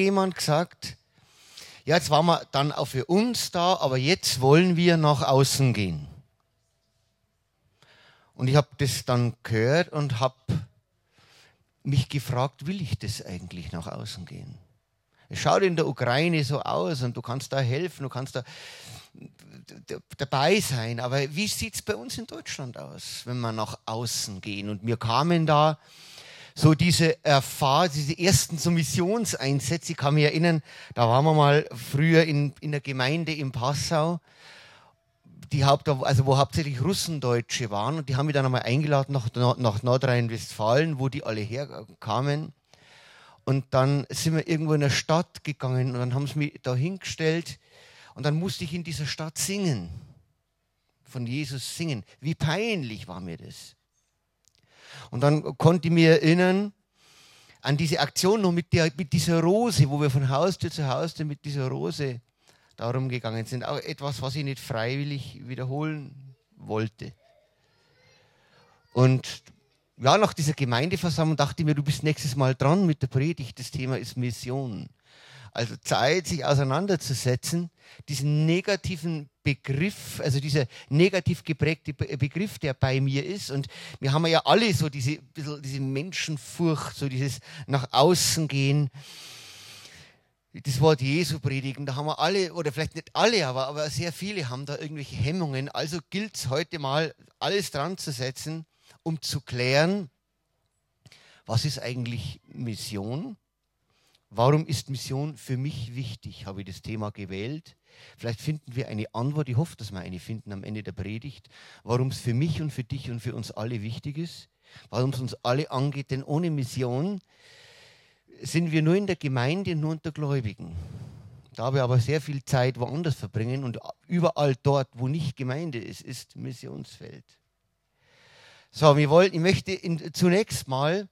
jemand gesagt, ja, jetzt waren wir dann auch für uns da, aber jetzt wollen wir nach außen gehen. Und ich habe das dann gehört und habe mich gefragt, will ich das eigentlich nach außen gehen? Es schaut in der Ukraine so aus und du kannst da helfen, du kannst da dabei sein. Aber wie sieht es bei uns in Deutschland aus, wenn wir nach außen gehen? Und wir kamen da so diese Erfahrung, diese ersten so Missionseinsätze, ich kann mich erinnern, da waren wir mal früher in, in der Gemeinde in Passau, die Haupt, also wo hauptsächlich Russendeutsche waren und die haben mich dann einmal eingeladen nach, nach Nordrhein-Westfalen, wo die alle herkamen. Und dann sind wir irgendwo in der Stadt gegangen und dann haben sie mich da hingestellt und dann musste ich in dieser Stadt singen. Von Jesus singen. Wie peinlich war mir das. Und dann konnte ich mir erinnern an diese Aktion noch mit, der, mit dieser Rose, wo wir von Haustür zu Haustür mit dieser Rose darum gegangen sind. Auch etwas, was ich nicht freiwillig wiederholen wollte. Und ja, nach dieser Gemeindeversammlung dachte ich mir, du bist nächstes Mal dran mit der Predigt. Das Thema ist Mission. Also Zeit, sich auseinanderzusetzen, diesen negativen Begriff, also dieser negativ geprägte Begriff, der bei mir ist. Und wir haben ja alle so diese, diese Menschenfurcht, so dieses nach außen gehen. Das Wort Jesu predigen, da haben wir alle, oder vielleicht nicht alle, aber, aber sehr viele haben da irgendwelche Hemmungen. Also gilt es heute mal, alles dran zu setzen, um zu klären, was ist eigentlich Mission? Warum ist Mission für mich wichtig? Habe ich das Thema gewählt? Vielleicht finden wir eine Antwort. Ich hoffe, dass wir eine finden am Ende der Predigt. Warum es für mich und für dich und für uns alle wichtig ist. Warum es uns alle angeht. Denn ohne Mission sind wir nur in der Gemeinde, nur unter Gläubigen. Da wir aber sehr viel Zeit woanders verbringen und überall dort, wo nicht Gemeinde ist, ist Missionsfeld. So, wir wollen, ich möchte in, zunächst mal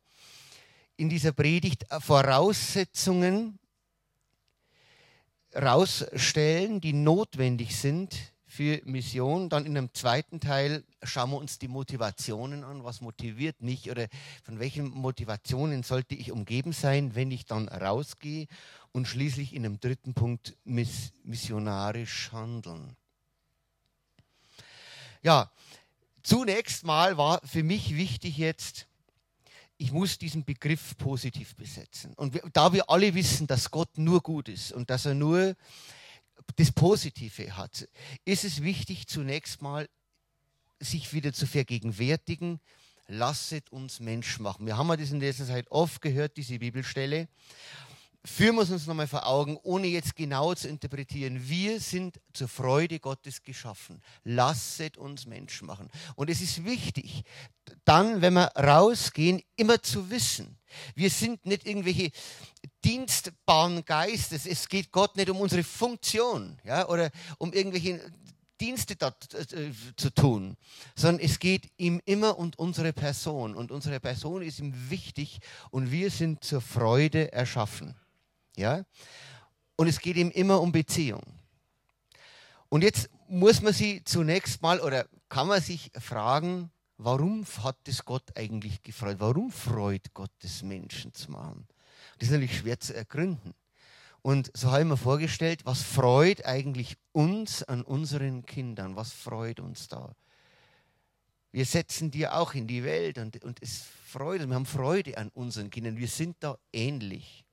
in dieser Predigt Voraussetzungen rausstellen, die notwendig sind für Mission. Dann in einem zweiten Teil schauen wir uns die Motivationen an. Was motiviert mich oder von welchen Motivationen sollte ich umgeben sein, wenn ich dann rausgehe? Und schließlich in einem dritten Punkt missionarisch handeln. Ja, zunächst mal war für mich wichtig jetzt, ich muss diesen Begriff positiv besetzen. Und da wir alle wissen, dass Gott nur gut ist und dass er nur das Positive hat, ist es wichtig, zunächst mal sich wieder zu vergegenwärtigen, lasset uns Mensch machen. Wir haben ja das in letzter Zeit oft gehört, diese Bibelstelle führen wir uns nochmal vor Augen, ohne jetzt genau zu interpretieren. Wir sind zur Freude Gottes geschaffen. Lasset uns Menschen machen. Und es ist wichtig, dann, wenn wir rausgehen, immer zu wissen, wir sind nicht irgendwelche dienstbaren Geistes. Es geht Gott nicht um unsere Funktion ja, oder um irgendwelche Dienste dort äh, zu tun, sondern es geht ihm immer um unsere Person. Und unsere Person ist ihm wichtig und wir sind zur Freude erschaffen. Ja? Und es geht ihm immer um Beziehung. Und jetzt muss man sie zunächst mal oder kann man sich fragen, warum hat es Gott eigentlich gefreut? Warum freut Gott es Menschen zu machen? Das ist natürlich schwer zu ergründen. Und so habe ich mir vorgestellt, was freut eigentlich uns an unseren Kindern? Was freut uns da? Wir setzen die auch in die Welt und, und es freut uns. Wir haben Freude an unseren Kindern. Wir sind da ähnlich.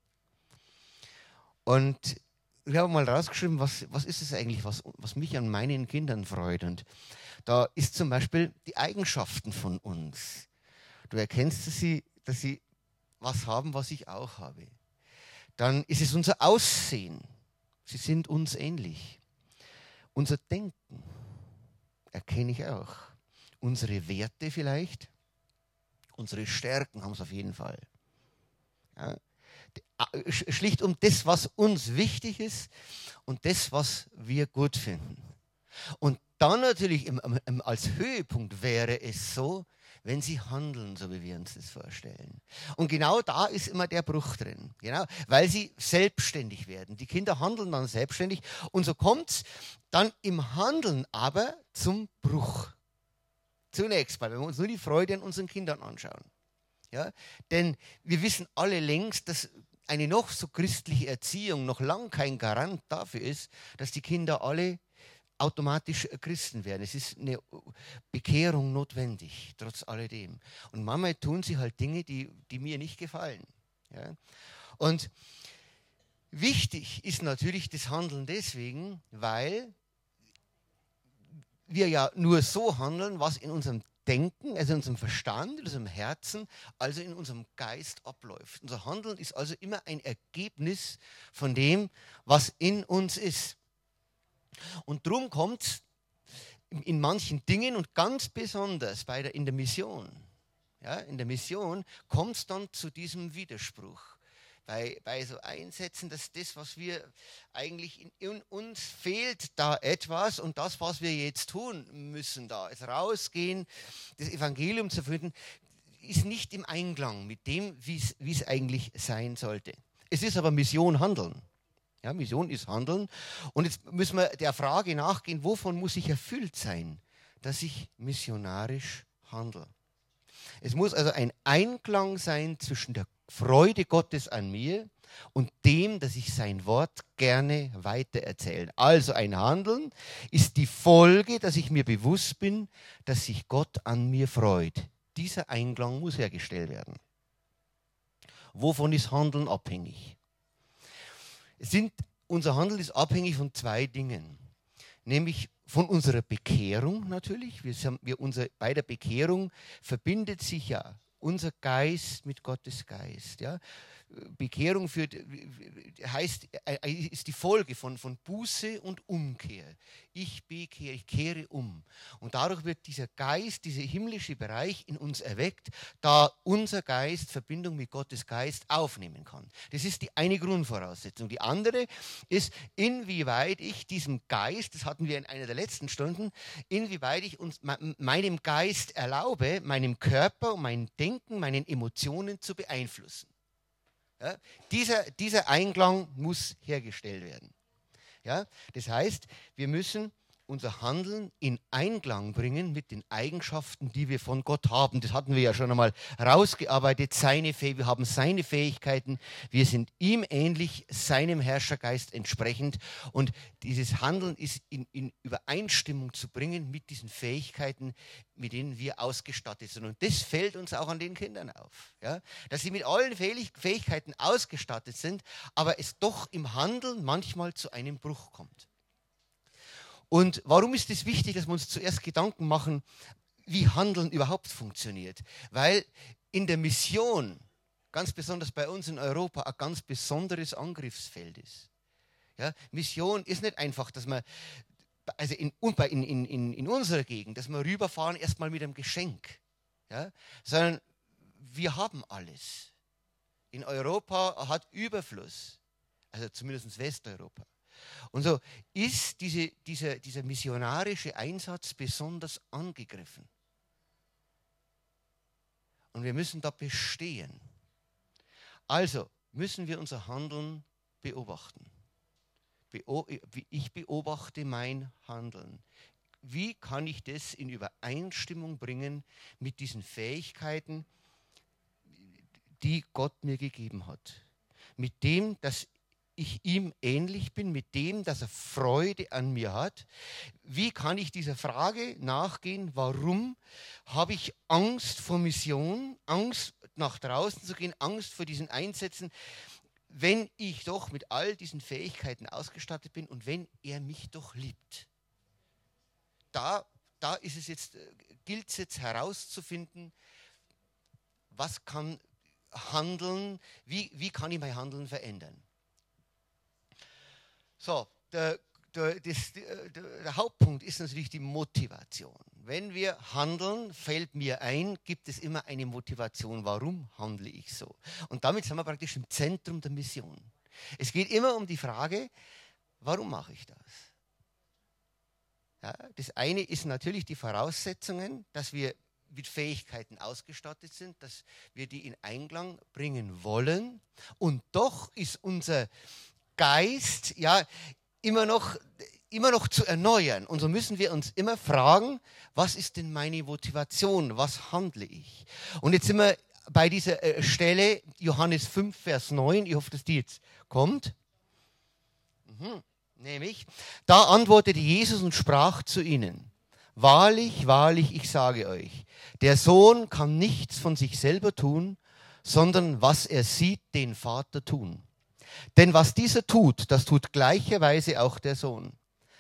Und ich habe mal rausgeschrieben, was, was ist es eigentlich, was, was mich an meinen Kindern freut. Und da ist zum Beispiel die Eigenschaften von uns. Du erkennst sie, dass sie was haben, was ich auch habe. Dann ist es unser Aussehen. Sie sind uns ähnlich. Unser Denken erkenne ich auch. Unsere Werte vielleicht. Unsere Stärken haben es auf jeden Fall. Ja schlicht um das, was uns wichtig ist und das, was wir gut finden. Und dann natürlich im, im, als Höhepunkt wäre es so, wenn sie handeln, so wie wir uns das vorstellen. Und genau da ist immer der Bruch drin. Genau, weil sie selbstständig werden. Die Kinder handeln dann selbstständig und so kommt es dann im Handeln aber zum Bruch. Zunächst mal, wenn wir uns nur die Freude an unseren Kindern anschauen. Ja? Denn wir wissen alle längst, dass eine noch so christliche Erziehung noch lang kein Garant dafür ist, dass die Kinder alle automatisch Christen werden. Es ist eine Bekehrung notwendig, trotz alledem. Und manchmal tun sie halt Dinge, die, die mir nicht gefallen. Ja? Und wichtig ist natürlich das Handeln deswegen, weil wir ja nur so handeln, was in unserem Denken, also in unserem Verstand, in unserem Herzen, also in unserem Geist abläuft. Unser Handeln ist also immer ein Ergebnis von dem, was in uns ist. Und darum kommt es in manchen Dingen und ganz besonders bei der, in der Mission, ja, in der Mission kommt es dann zu diesem Widerspruch. Bei, bei so Einsätzen, dass das, was wir eigentlich in, in, uns fehlt, da etwas und das, was wir jetzt tun müssen, da ist rausgehen, das Evangelium zu finden, ist nicht im Einklang mit dem, wie es eigentlich sein sollte. Es ist aber Mission Handeln. Ja, Mission ist Handeln. Und jetzt müssen wir der Frage nachgehen, wovon muss ich erfüllt sein, dass ich missionarisch handle. Es muss also ein Einklang sein zwischen der Freude Gottes an mir und dem, dass ich sein Wort gerne weitererzähle. Also ein Handeln ist die Folge, dass ich mir bewusst bin, dass sich Gott an mir freut. Dieser Einklang muss hergestellt werden. Wovon ist Handeln abhängig? sind, unser Handel ist abhängig von zwei Dingen. Nämlich von unserer Bekehrung natürlich. Wir, wir unser, bei der Bekehrung verbindet sich ja unser Geist mit Gottes Geist. Ja? Bekehrung führt, heißt, äh, ist die Folge von, von Buße und Umkehr. Ich bekehre, ich kehre um. Und dadurch wird dieser Geist, dieser himmlische Bereich in uns erweckt, da unser Geist Verbindung mit Gottes Geist aufnehmen kann. Das ist die eine Grundvoraussetzung. Die andere ist, inwieweit ich diesem Geist, das hatten wir in einer der letzten Stunden, inwieweit ich uns, meinem Geist erlaube, meinem Körper, meinem Denken, meinen Emotionen zu beeinflussen. Ja, dieser, dieser Einklang muss hergestellt werden. Ja, das heißt, wir müssen unser Handeln in Einklang bringen mit den Eigenschaften, die wir von Gott haben. Das hatten wir ja schon einmal rausgearbeitet. Seine wir haben seine Fähigkeiten. Wir sind ihm ähnlich, seinem Herrschergeist entsprechend. Und dieses Handeln ist in, in Übereinstimmung zu bringen mit diesen Fähigkeiten, mit denen wir ausgestattet sind. Und das fällt uns auch an den Kindern auf. Ja? Dass sie mit allen Fähigkeiten ausgestattet sind, aber es doch im Handeln manchmal zu einem Bruch kommt. Und warum ist es wichtig, dass wir uns zuerst Gedanken machen, wie Handeln überhaupt funktioniert? Weil in der Mission, ganz besonders bei uns in Europa, ein ganz besonderes Angriffsfeld ist. Ja, Mission ist nicht einfach, dass man, also in, in, in, in unserer Gegend, dass wir rüberfahren erstmal mit einem Geschenk, ja, sondern wir haben alles. In Europa hat Überfluss, also zumindest Westeuropa. Und so ist diese, dieser, dieser missionarische Einsatz besonders angegriffen. Und wir müssen da bestehen. Also müssen wir unser Handeln beobachten. Ich beobachte mein Handeln. Wie kann ich das in Übereinstimmung bringen mit diesen Fähigkeiten, die Gott mir gegeben hat? Mit dem, dass ich ihm ähnlich bin, mit dem, dass er Freude an mir hat? Wie kann ich dieser Frage nachgehen, warum habe ich Angst vor Mission, Angst nach draußen zu gehen, Angst vor diesen Einsätzen, wenn ich doch mit all diesen Fähigkeiten ausgestattet bin und wenn er mich doch liebt? Da, da ist es jetzt, äh, gilt es jetzt herauszufinden, was kann Handeln, wie, wie kann ich mein Handeln verändern? So, der, der, das, der, der Hauptpunkt ist natürlich die Motivation. Wenn wir handeln, fällt mir ein, gibt es immer eine Motivation. Warum handle ich so? Und damit sind wir praktisch im Zentrum der Mission. Es geht immer um die Frage, warum mache ich das? Ja, das eine ist natürlich die Voraussetzungen, dass wir mit Fähigkeiten ausgestattet sind, dass wir die in Einklang bringen wollen. Und doch ist unser Geist ja immer noch, immer noch zu erneuern. Und so müssen wir uns immer fragen, was ist denn meine Motivation? Was handle ich? Und jetzt sind wir bei dieser äh, Stelle, Johannes 5, Vers 9, ich hoffe, dass die jetzt kommt. Mhm. Nämlich, da antwortete Jesus und sprach zu ihnen, Wahrlich, wahrlich, ich sage euch, der Sohn kann nichts von sich selber tun, sondern was er sieht, den Vater tun. Denn was dieser tut, das tut gleicherweise auch der Sohn.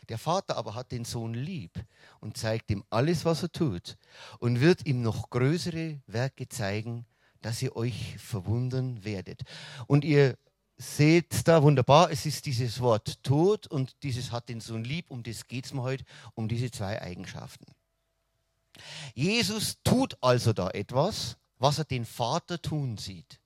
Der Vater aber hat den Sohn lieb und zeigt ihm alles, was er tut und wird ihm noch größere Werke zeigen, dass ihr euch verwundern werdet. Und ihr seht da wunderbar, es ist dieses Wort Tod und dieses hat den Sohn lieb, um das geht es mir heute, um diese zwei Eigenschaften. Jesus tut also da etwas, was er den Vater tun sieht.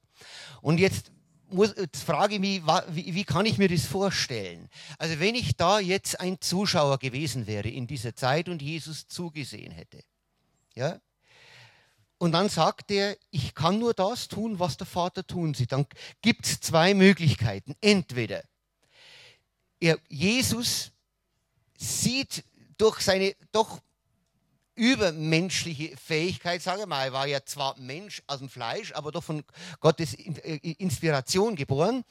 Und jetzt, muss, jetzt frage ich mich, wie, wie kann ich mir das vorstellen? Also wenn ich da jetzt ein Zuschauer gewesen wäre in dieser Zeit und Jesus zugesehen hätte, ja, und dann sagt er, ich kann nur das tun, was der Vater tun sieht. Dann gibt es zwei Möglichkeiten. Entweder er, Jesus sieht durch seine doch übermenschliche Fähigkeit, sage ich mal. Er war ja zwar Mensch aus dem Fleisch, aber doch von Gottes äh, Inspiration geboren.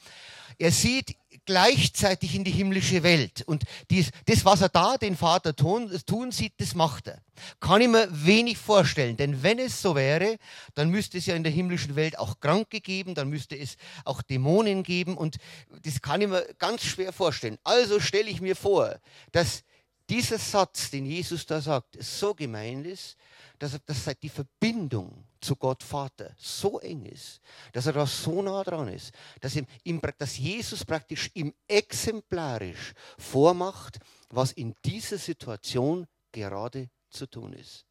Er sieht gleichzeitig in die himmlische Welt. Und dies, das, was er da den Vater tun, tun sieht, das macht er. Kann ich mir wenig vorstellen. Denn wenn es so wäre, dann müsste es ja in der himmlischen Welt auch Kranke geben, dann müsste es auch Dämonen geben. Und das kann ich mir ganz schwer vorstellen. Also stelle ich mir vor, dass dieser Satz, den Jesus da sagt, so gemeint ist, dass, er, dass die Verbindung zu Gott Vater so eng ist, dass er da so nah dran ist, dass, ihm, ihm, dass Jesus praktisch ihm exemplarisch vormacht, was in dieser Situation gerade zu tun ist.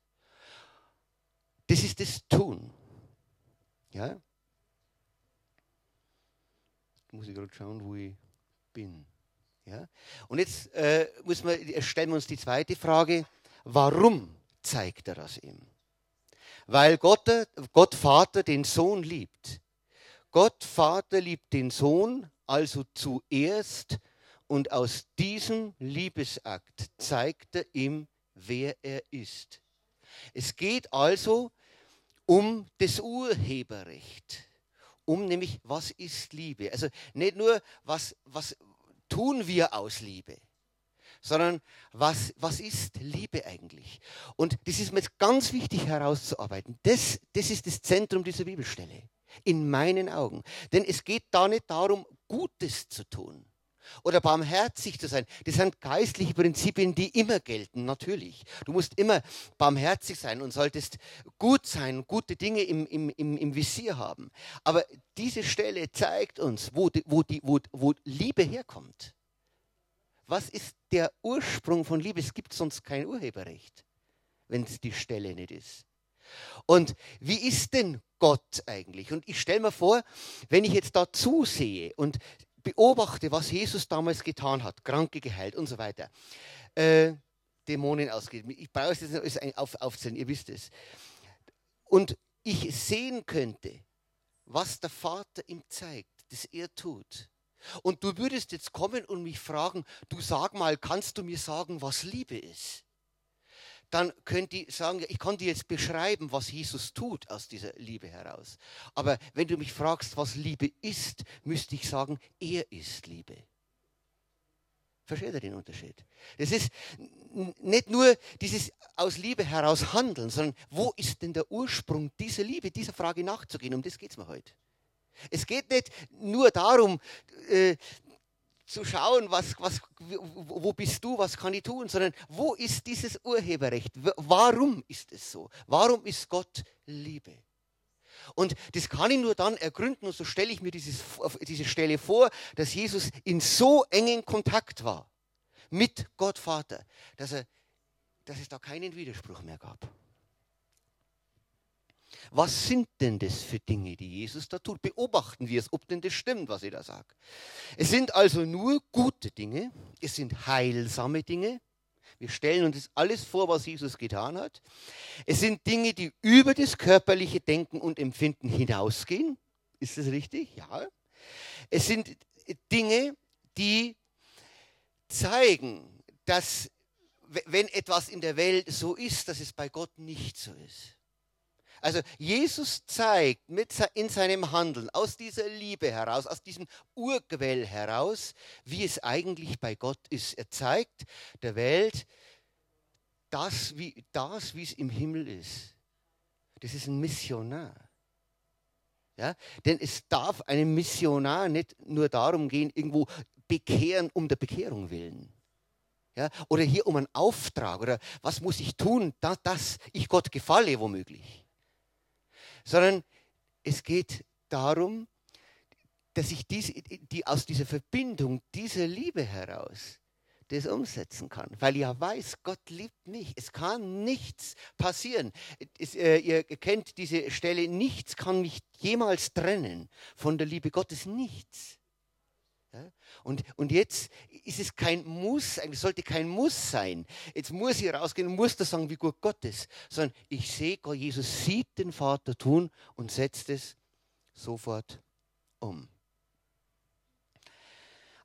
Das ist das Tun. Ja? Muss ich gerade schauen, wo ich bin. Ja? Und jetzt äh, man, stellen wir uns die zweite Frage, warum zeigt er das ihm? Weil Gott, Gott Vater den Sohn liebt. Gott Vater liebt den Sohn also zuerst und aus diesem Liebesakt zeigt er ihm, wer er ist. Es geht also um das Urheberrecht, um nämlich, was ist Liebe? Also nicht nur, was, was, tun wir aus Liebe, sondern was, was ist Liebe eigentlich? Und das ist mir jetzt ganz wichtig herauszuarbeiten. Das, das ist das Zentrum dieser Bibelstelle, in meinen Augen. Denn es geht da nicht darum, Gutes zu tun oder barmherzig zu sein. Das sind geistliche Prinzipien, die immer gelten, natürlich. Du musst immer barmherzig sein und solltest gut sein, gute Dinge im, im, im, im Visier haben. Aber diese Stelle zeigt uns, wo, die, wo, die, wo, wo Liebe herkommt. Was ist der Ursprung von Liebe? Es gibt sonst kein Urheberrecht, wenn es die Stelle nicht ist. Und wie ist denn Gott eigentlich? Und ich stelle mir vor, wenn ich jetzt da zusehe und beobachte, was Jesus damals getan hat, Kranke geheilt und so weiter, äh, Dämonen ausgeht. Ich brauche es jetzt nicht auf, aufzählen, ihr wisst es. Und ich sehen könnte, was der Vater ihm zeigt, das er tut. Und du würdest jetzt kommen und mich fragen, du sag mal, kannst du mir sagen, was Liebe ist? Dann könnt ihr sagen, ich kann dir jetzt beschreiben, was Jesus tut aus dieser Liebe heraus. Aber wenn du mich fragst, was Liebe ist, müsste ich sagen, er ist Liebe. Versteht ihr den Unterschied? Es ist nicht nur dieses aus Liebe heraus handeln, sondern wo ist denn der Ursprung dieser Liebe, dieser Frage nachzugehen? Um das geht es mir heute. Es geht nicht nur darum, äh, zu schauen, was, was, wo bist du, was kann ich tun, sondern wo ist dieses Urheberrecht? Warum ist es so? Warum ist Gott Liebe? Und das kann ich nur dann ergründen, und so stelle ich mir dieses, diese Stelle vor, dass Jesus in so engen Kontakt war mit Gott Vater, dass, er, dass es da keinen Widerspruch mehr gab. Was sind denn das für Dinge, die Jesus da tut? Beobachten wir es, ob denn das stimmt, was ich da sage. Es sind also nur gute Dinge, es sind heilsame Dinge. Wir stellen uns das alles vor, was Jesus getan hat. Es sind Dinge, die über das körperliche Denken und Empfinden hinausgehen. Ist das richtig? Ja. Es sind Dinge, die zeigen, dass wenn etwas in der Welt so ist, dass es bei Gott nicht so ist. Also Jesus zeigt mit, in seinem Handeln, aus dieser Liebe heraus, aus diesem Urquell heraus, wie es eigentlich bei Gott ist. Er zeigt der Welt das, wie, das, wie es im Himmel ist. Das ist ein Missionar. Ja? Denn es darf einem Missionar nicht nur darum gehen, irgendwo bekehren um der Bekehrung willen. Ja? Oder hier um einen Auftrag oder was muss ich tun, dass, dass ich Gott gefalle womöglich. Sondern es geht darum, dass ich dies, die, aus dieser Verbindung, dieser Liebe heraus das umsetzen kann, weil ja weiß, Gott liebt mich. Es kann nichts passieren. Es, äh, ihr kennt diese Stelle, nichts kann mich jemals trennen von der Liebe Gottes, nichts. Und, und jetzt ist es kein Muss, eigentlich sollte kein Muss sein. Jetzt muss ich rausgehen und muss da sagen, wie gut Gott ist, sondern ich sehe, Gott, Jesus sieht den Vater tun und setzt es sofort um.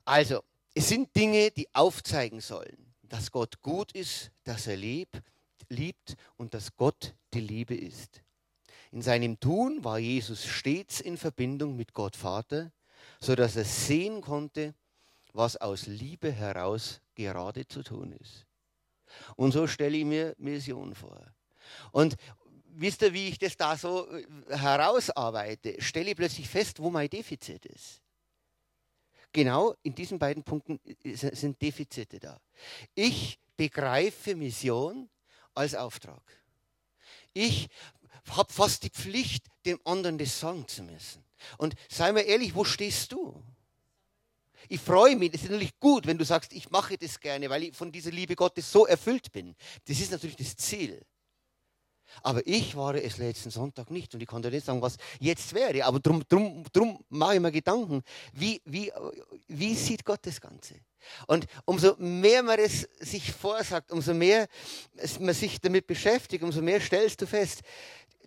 Also, es sind Dinge, die aufzeigen sollen, dass Gott gut ist, dass er liebt, liebt und dass Gott die Liebe ist. In seinem Tun war Jesus stets in Verbindung mit Gott Vater, sodass er sehen konnte, was aus Liebe heraus gerade zu tun ist. Und so stelle ich mir Mission vor. Und wisst ihr, wie ich das da so äh, herausarbeite? Stelle ich plötzlich fest, wo mein Defizit ist. Genau in diesen beiden Punkten äh, sind Defizite da. Ich begreife Mission als Auftrag. Ich habe fast die Pflicht, dem anderen das sagen zu müssen. Und sei mal ehrlich, wo stehst du? Ich freue mich, es ist natürlich gut, wenn du sagst, ich mache das gerne, weil ich von dieser Liebe Gottes so erfüllt bin. Das ist natürlich das Ziel. Aber ich war es letzten Sonntag nicht und ich konnte nicht sagen, was jetzt wäre. Aber darum drum, drum mache ich mir Gedanken, wie, wie, wie sieht Gott das Ganze? Und umso mehr man es sich vorsagt, umso mehr man sich damit beschäftigt, umso mehr stellst du fest,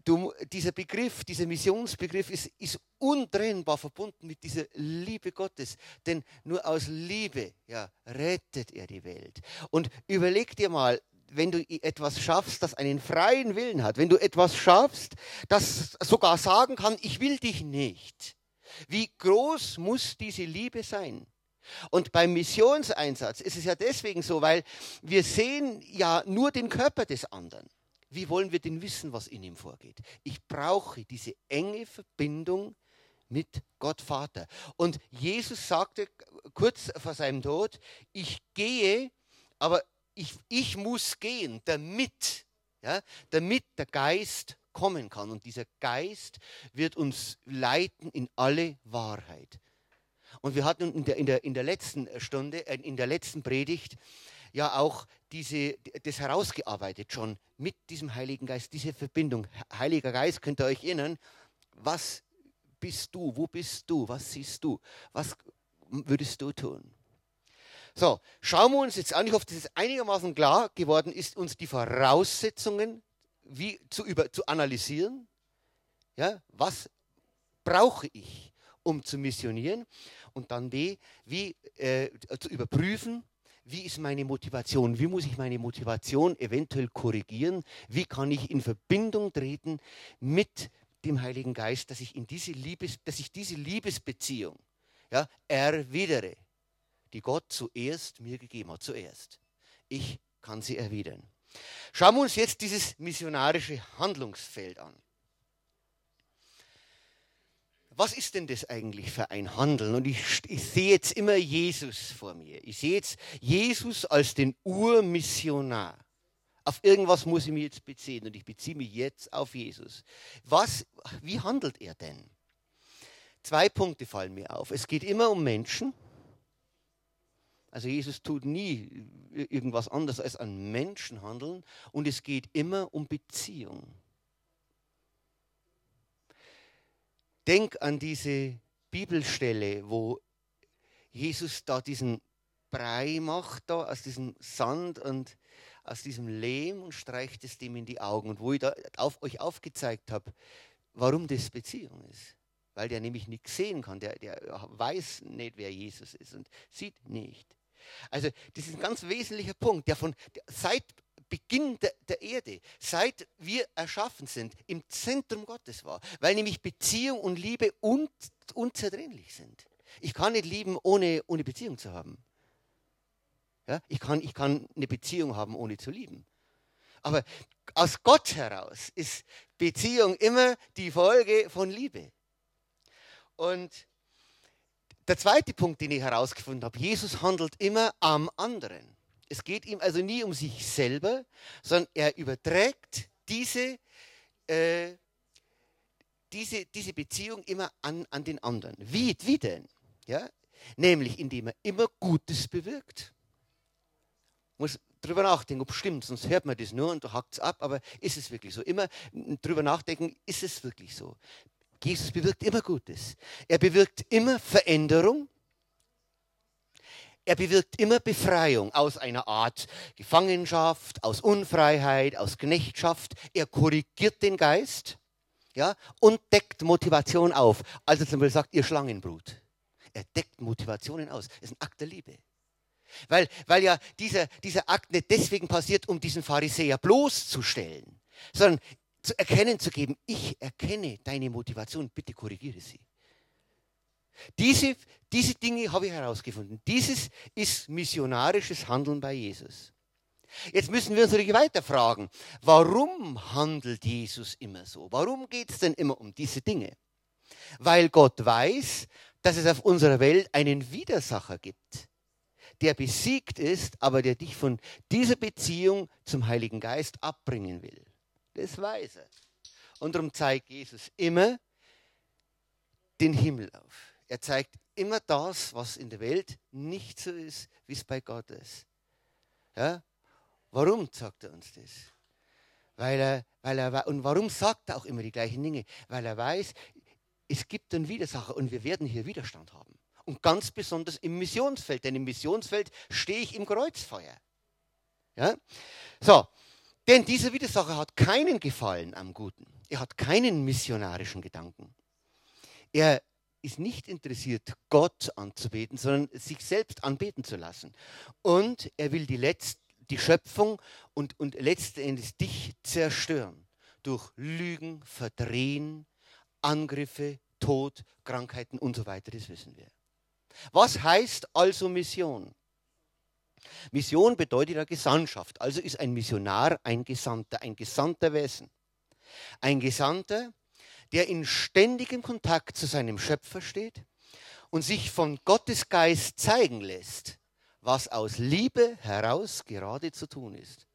du, dieser Begriff, dieser Missionsbegriff ist, ist untrennbar verbunden mit dieser Liebe Gottes. Denn nur aus Liebe ja, rettet er die Welt. Und überleg dir mal, wenn du etwas schaffst, das einen freien Willen hat, wenn du etwas schaffst, das sogar sagen kann, ich will dich nicht. Wie groß muss diese Liebe sein? Und beim Missionseinsatz ist es ja deswegen so, weil wir sehen ja nur den Körper des anderen. Wie wollen wir denn wissen, was in ihm vorgeht? Ich brauche diese enge Verbindung mit Gott Vater. Und Jesus sagte kurz vor seinem Tod, ich gehe, aber ich, ich muss gehen, damit, ja, damit der Geist kommen kann. Und dieser Geist wird uns leiten in alle Wahrheit. Und wir hatten in der, in der, in der letzten Stunde, äh, in der letzten Predigt, ja auch diese, das herausgearbeitet schon mit diesem Heiligen Geist, diese Verbindung. Heiliger Geist, könnt ihr euch erinnern, was bist du, wo bist du, was siehst du, was würdest du tun? So, schauen wir uns jetzt an, ich hoffe, dass es einigermaßen klar geworden ist, uns die Voraussetzungen wie zu, über, zu analysieren. Ja, was brauche ich, um zu missionieren? Und dann B, wie äh, zu überprüfen, wie ist meine Motivation? Wie muss ich meine Motivation eventuell korrigieren? Wie kann ich in Verbindung treten mit dem Heiligen Geist, dass ich, in diese, Liebes, dass ich diese Liebesbeziehung ja, erwidere? die Gott zuerst mir gegeben hat. Zuerst. Ich kann sie erwidern. Schauen wir uns jetzt dieses missionarische Handlungsfeld an. Was ist denn das eigentlich für ein Handeln? Und ich, ich sehe jetzt immer Jesus vor mir. Ich sehe jetzt Jesus als den Urmissionar. Auf irgendwas muss ich mich jetzt beziehen und ich beziehe mich jetzt auf Jesus. Was, wie handelt er denn? Zwei Punkte fallen mir auf. Es geht immer um Menschen also Jesus tut nie irgendwas anderes als an Menschen handeln und es geht immer um Beziehung. Denk an diese Bibelstelle, wo Jesus da diesen Brei macht, da aus diesem Sand und aus diesem Lehm und streicht es dem in die Augen. Und wo ich da auf, euch aufgezeigt habe, warum das Beziehung ist. Weil der nämlich nichts sehen kann, der, der weiß nicht, wer Jesus ist und sieht nicht. Also das ist ein ganz wesentlicher Punkt, der von der seit Beginn der, der Erde, seit wir erschaffen sind, im Zentrum Gottes war, weil nämlich Beziehung und Liebe un, unzertrennlich sind. Ich kann nicht lieben, ohne, ohne Beziehung zu haben. Ja? Ich, kann, ich kann eine Beziehung haben, ohne zu lieben. Aber aus Gott heraus ist Beziehung immer die Folge von Liebe. Und der zweite Punkt, den ich herausgefunden habe, Jesus handelt immer am anderen. Es geht ihm also nie um sich selber, sondern er überträgt diese, äh, diese, diese Beziehung immer an, an den anderen. Wie, wie denn? Ja? Nämlich indem er immer Gutes bewirkt. Muss drüber nachdenken, ob es stimmt, sonst hört man das nur und hackt es ab, aber ist es wirklich so? Immer drüber nachdenken, ist es wirklich so? Jesus bewirkt immer Gutes. Er bewirkt immer Veränderung. Er bewirkt immer Befreiung aus einer Art Gefangenschaft, aus Unfreiheit, aus Knechtschaft. Er korrigiert den Geist ja, und deckt Motivation auf. Also zum Beispiel sagt, ihr Schlangenbrut. Er deckt Motivationen aus. Das ist ein Akt der Liebe. Weil, weil ja dieser, dieser Akt nicht deswegen passiert, um diesen Pharisäer bloßzustellen, sondern zu erkennen zu geben, ich erkenne deine Motivation, bitte korrigiere sie. Diese, diese Dinge habe ich herausgefunden. Dieses ist missionarisches Handeln bei Jesus. Jetzt müssen wir uns natürlich weiter fragen, warum handelt Jesus immer so? Warum geht es denn immer um diese Dinge? Weil Gott weiß, dass es auf unserer Welt einen Widersacher gibt, der besiegt ist, aber der dich von dieser Beziehung zum Heiligen Geist abbringen will. Das weiß er. Und darum zeigt Jesus immer den Himmel auf. Er zeigt immer das, was in der Welt nicht so ist, wie es bei Gott ist. Ja? Warum sagt er uns das? Weil er, weil er, und warum sagt er auch immer die gleichen Dinge? Weil er weiß, es gibt einen Widersacher und wir werden hier Widerstand haben. Und ganz besonders im Missionsfeld, denn im Missionsfeld stehe ich im Kreuzfeuer. Ja? So, denn dieser Widersacher hat keinen Gefallen am Guten. Er hat keinen missionarischen Gedanken. Er ist nicht interessiert, Gott anzubeten, sondern sich selbst anbeten zu lassen. Und er will die, Letz-, die Schöpfung und, und letzten Endes dich zerstören. Durch Lügen, Verdrehen, Angriffe, Tod, Krankheiten und so weiter. Das wissen wir. Was heißt also Mission? Mission bedeutet ja Gesandtschaft. Also ist ein Missionar ein Gesandter, ein Gesandter Wesen. Ein Gesandter, der in ständigem Kontakt zu seinem Schöpfer steht und sich von Gottes Geist zeigen lässt, was aus Liebe heraus gerade zu tun ist.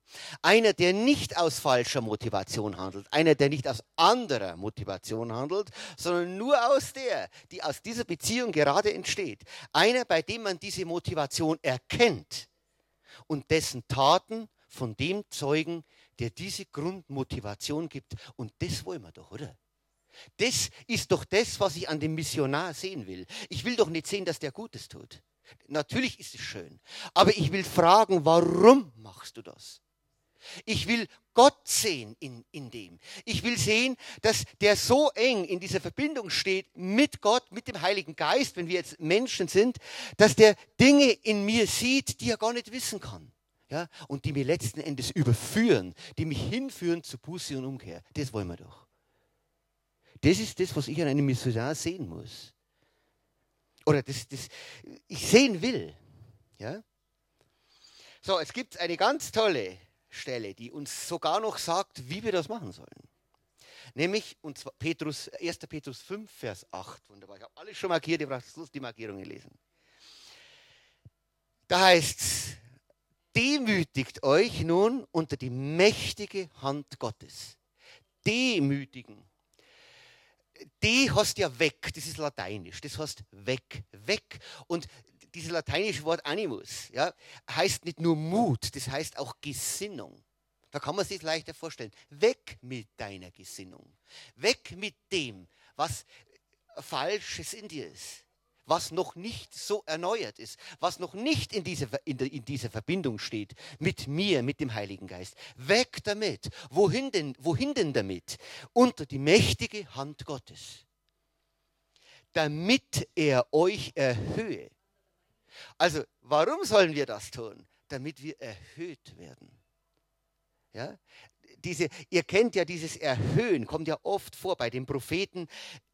Einer, der nicht aus falscher Motivation handelt, einer, der nicht aus anderer Motivation handelt, sondern nur aus der, die aus dieser Beziehung gerade entsteht. Einer, bei dem man diese Motivation erkennt und dessen Taten von dem zeugen, der diese Grundmotivation gibt. Und das wollen wir doch, oder? Das ist doch das, was ich an dem Missionar sehen will. Ich will doch nicht sehen, dass der Gutes tut. Natürlich ist es schön. Aber ich will fragen, warum machst du das? Ich will Gott sehen in, in dem. Ich will sehen, dass der so eng in dieser Verbindung steht mit Gott, mit dem Heiligen Geist, wenn wir jetzt Menschen sind, dass der Dinge in mir sieht, die er gar nicht wissen kann. Ja, und die mir letzten Endes überführen, die mich hinführen zu Buße und Umkehr. Das wollen wir doch. Das ist das, was ich an einem Missionar sehen muss. Oder das, das ich sehen will. Ja? So, es gibt eine ganz tolle Stelle, die uns sogar noch sagt, wie wir das machen sollen. Nämlich, und zwar Petrus, 1. Petrus 5, Vers 8. Wunderbar, ich habe alles schon markiert, ihr braucht die Markierungen lesen. Da heißt es, demütigt euch nun unter die mächtige Hand Gottes. Demütigen. De heißt ja weg, das ist lateinisch, das heißt weg, weg. Und dieses lateinische Wort animus ja, heißt nicht nur Mut, das heißt auch Gesinnung. Da kann man sich leichter vorstellen. Weg mit deiner Gesinnung. Weg mit dem, was Falsches in dir ist. Was noch nicht so erneuert ist. Was noch nicht in dieser, in, in dieser Verbindung steht mit mir, mit dem Heiligen Geist. Weg damit. Wohin denn, wohin denn damit? Unter die mächtige Hand Gottes. Damit er euch erhöhe also, warum sollen wir das tun? Damit wir erhöht werden. Ja? Diese, ihr kennt ja dieses Erhöhen, kommt ja oft vor bei den Propheten,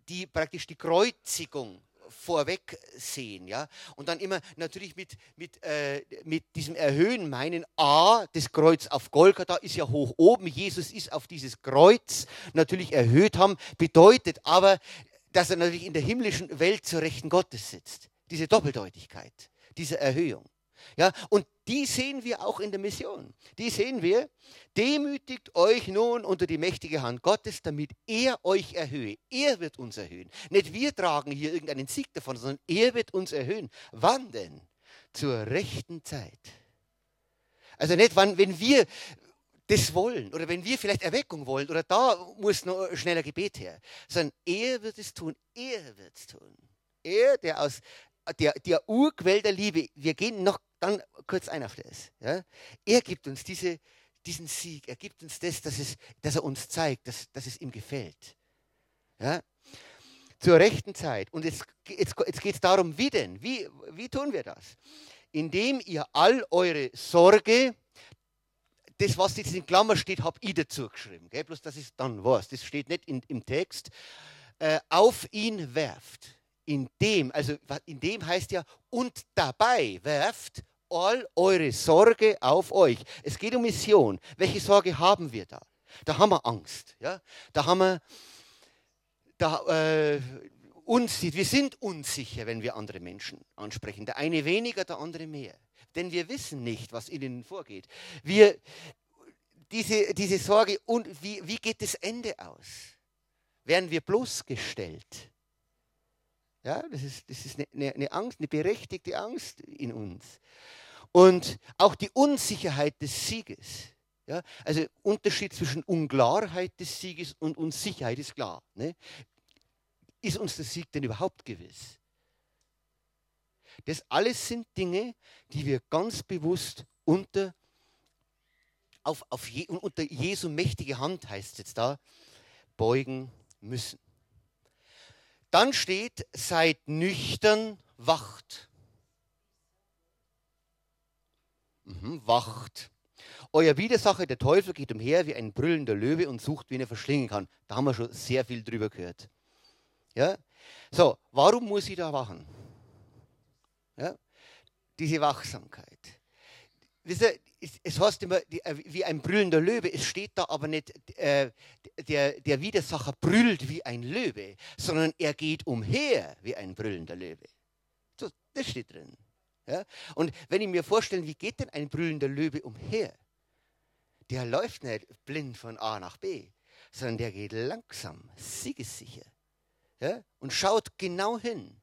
die praktisch die Kreuzigung vorweg sehen. Ja? Und dann immer natürlich mit, mit, äh, mit diesem Erhöhen meinen, A, das Kreuz auf Golgatha ist ja hoch oben, Jesus ist auf dieses Kreuz natürlich erhöht haben, bedeutet aber, dass er natürlich in der himmlischen Welt zur Rechten Gottes sitzt. Diese Doppeldeutigkeit, diese Erhöhung. Ja, und die sehen wir auch in der Mission. Die sehen wir. Demütigt euch nun unter die mächtige Hand Gottes, damit er euch erhöhe. Er wird uns erhöhen. Nicht wir tragen hier irgendeinen Sieg davon, sondern er wird uns erhöhen. Wann denn? Zur rechten Zeit. Also nicht wann, wenn wir das wollen oder wenn wir vielleicht Erweckung wollen oder da muss noch schneller Gebet her, sondern er wird es tun. Er wird es tun. Er, der aus der, der Urquell der Liebe, wir gehen noch dann kurz ein auf das. Ja? Er gibt uns diese, diesen Sieg, er gibt uns das, dass, es, dass er uns zeigt, dass, dass es ihm gefällt. Ja? Zur rechten Zeit. Und jetzt, jetzt, jetzt geht es darum, wie denn? Wie, wie tun wir das? Indem ihr all eure Sorge, das, was jetzt in Klammer steht, habe ich dazu geschrieben. Gell? Bloß, dass ich dann was. Das steht nicht in, im Text. Äh, auf ihn werft. In dem, also in dem heißt ja, und dabei werft all eure Sorge auf euch. Es geht um Mission. Welche Sorge haben wir da? Da haben wir Angst. Ja? Da haben wir da, äh, unsicher. Wir sind unsicher, wenn wir andere Menschen ansprechen. Der eine weniger, der andere mehr. Denn wir wissen nicht, was ihnen vorgeht. Wir, diese, diese Sorge, und wie, wie geht das Ende aus? Werden wir bloßgestellt? Ja, das ist, das ist eine, eine Angst, eine berechtigte Angst in uns. Und auch die Unsicherheit des Sieges. Ja, also Unterschied zwischen Unklarheit des Sieges und Unsicherheit ist klar. Ne? Ist uns der Sieg denn überhaupt gewiss? Das alles sind Dinge, die wir ganz bewusst unter, auf, auf Je, unter Jesu mächtige Hand, heißt es jetzt da, beugen müssen. Dann steht, seid nüchtern, wacht. Mhm, wacht. Euer Widersacher, der Teufel, geht umher wie ein brüllender Löwe und sucht, wen er verschlingen kann. Da haben wir schon sehr viel drüber gehört. Ja? So, warum muss ich da wachen? Ja? Diese Wachsamkeit. Wisst ihr, es heißt immer äh, wie ein brüllender Löwe, es steht da aber nicht, äh, der, der Widersacher brüllt wie ein Löwe, sondern er geht umher wie ein brüllender Löwe. So, das steht drin. Ja? Und wenn ich mir vorstelle, wie geht denn ein brüllender Löwe umher? Der läuft nicht blind von A nach B, sondern der geht langsam, siegessicher ja? und schaut genau hin,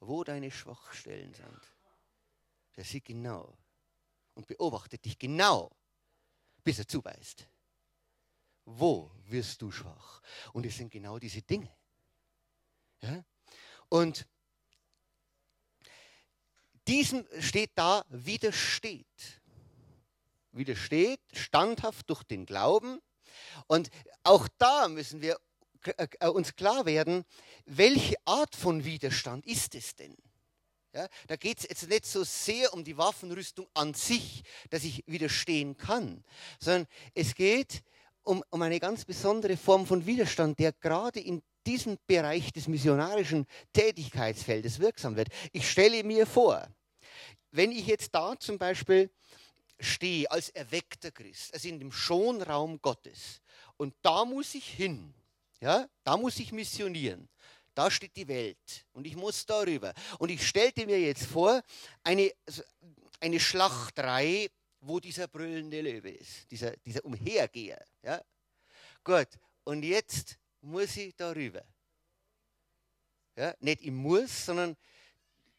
wo deine Schwachstellen sind. Der sieht genau und beobachtet dich genau, bis er zubeißt. Wo wirst du schwach? Und es sind genau diese Dinge. Ja? Und diesem steht da, widersteht. Widersteht, standhaft durch den Glauben. Und auch da müssen wir äh, uns klar werden, welche Art von Widerstand ist es denn? Ja, da geht es jetzt nicht so sehr um die Waffenrüstung an sich, dass ich widerstehen kann, sondern es geht um, um eine ganz besondere Form von Widerstand, der gerade in diesem Bereich des missionarischen Tätigkeitsfeldes wirksam wird. Ich stelle mir vor, wenn ich jetzt da zum Beispiel stehe als erweckter Christ, also in dem Schonraum Gottes, und da muss ich hin, ja, da muss ich missionieren, da steht die Welt und ich muss darüber. Und ich stellte mir jetzt vor, eine, eine Schlachtreihe, wo dieser brüllende Löwe ist, dieser, dieser Umhergeher. Ja? Gut, und jetzt muss ich darüber. Ja? Nicht ich muss, sondern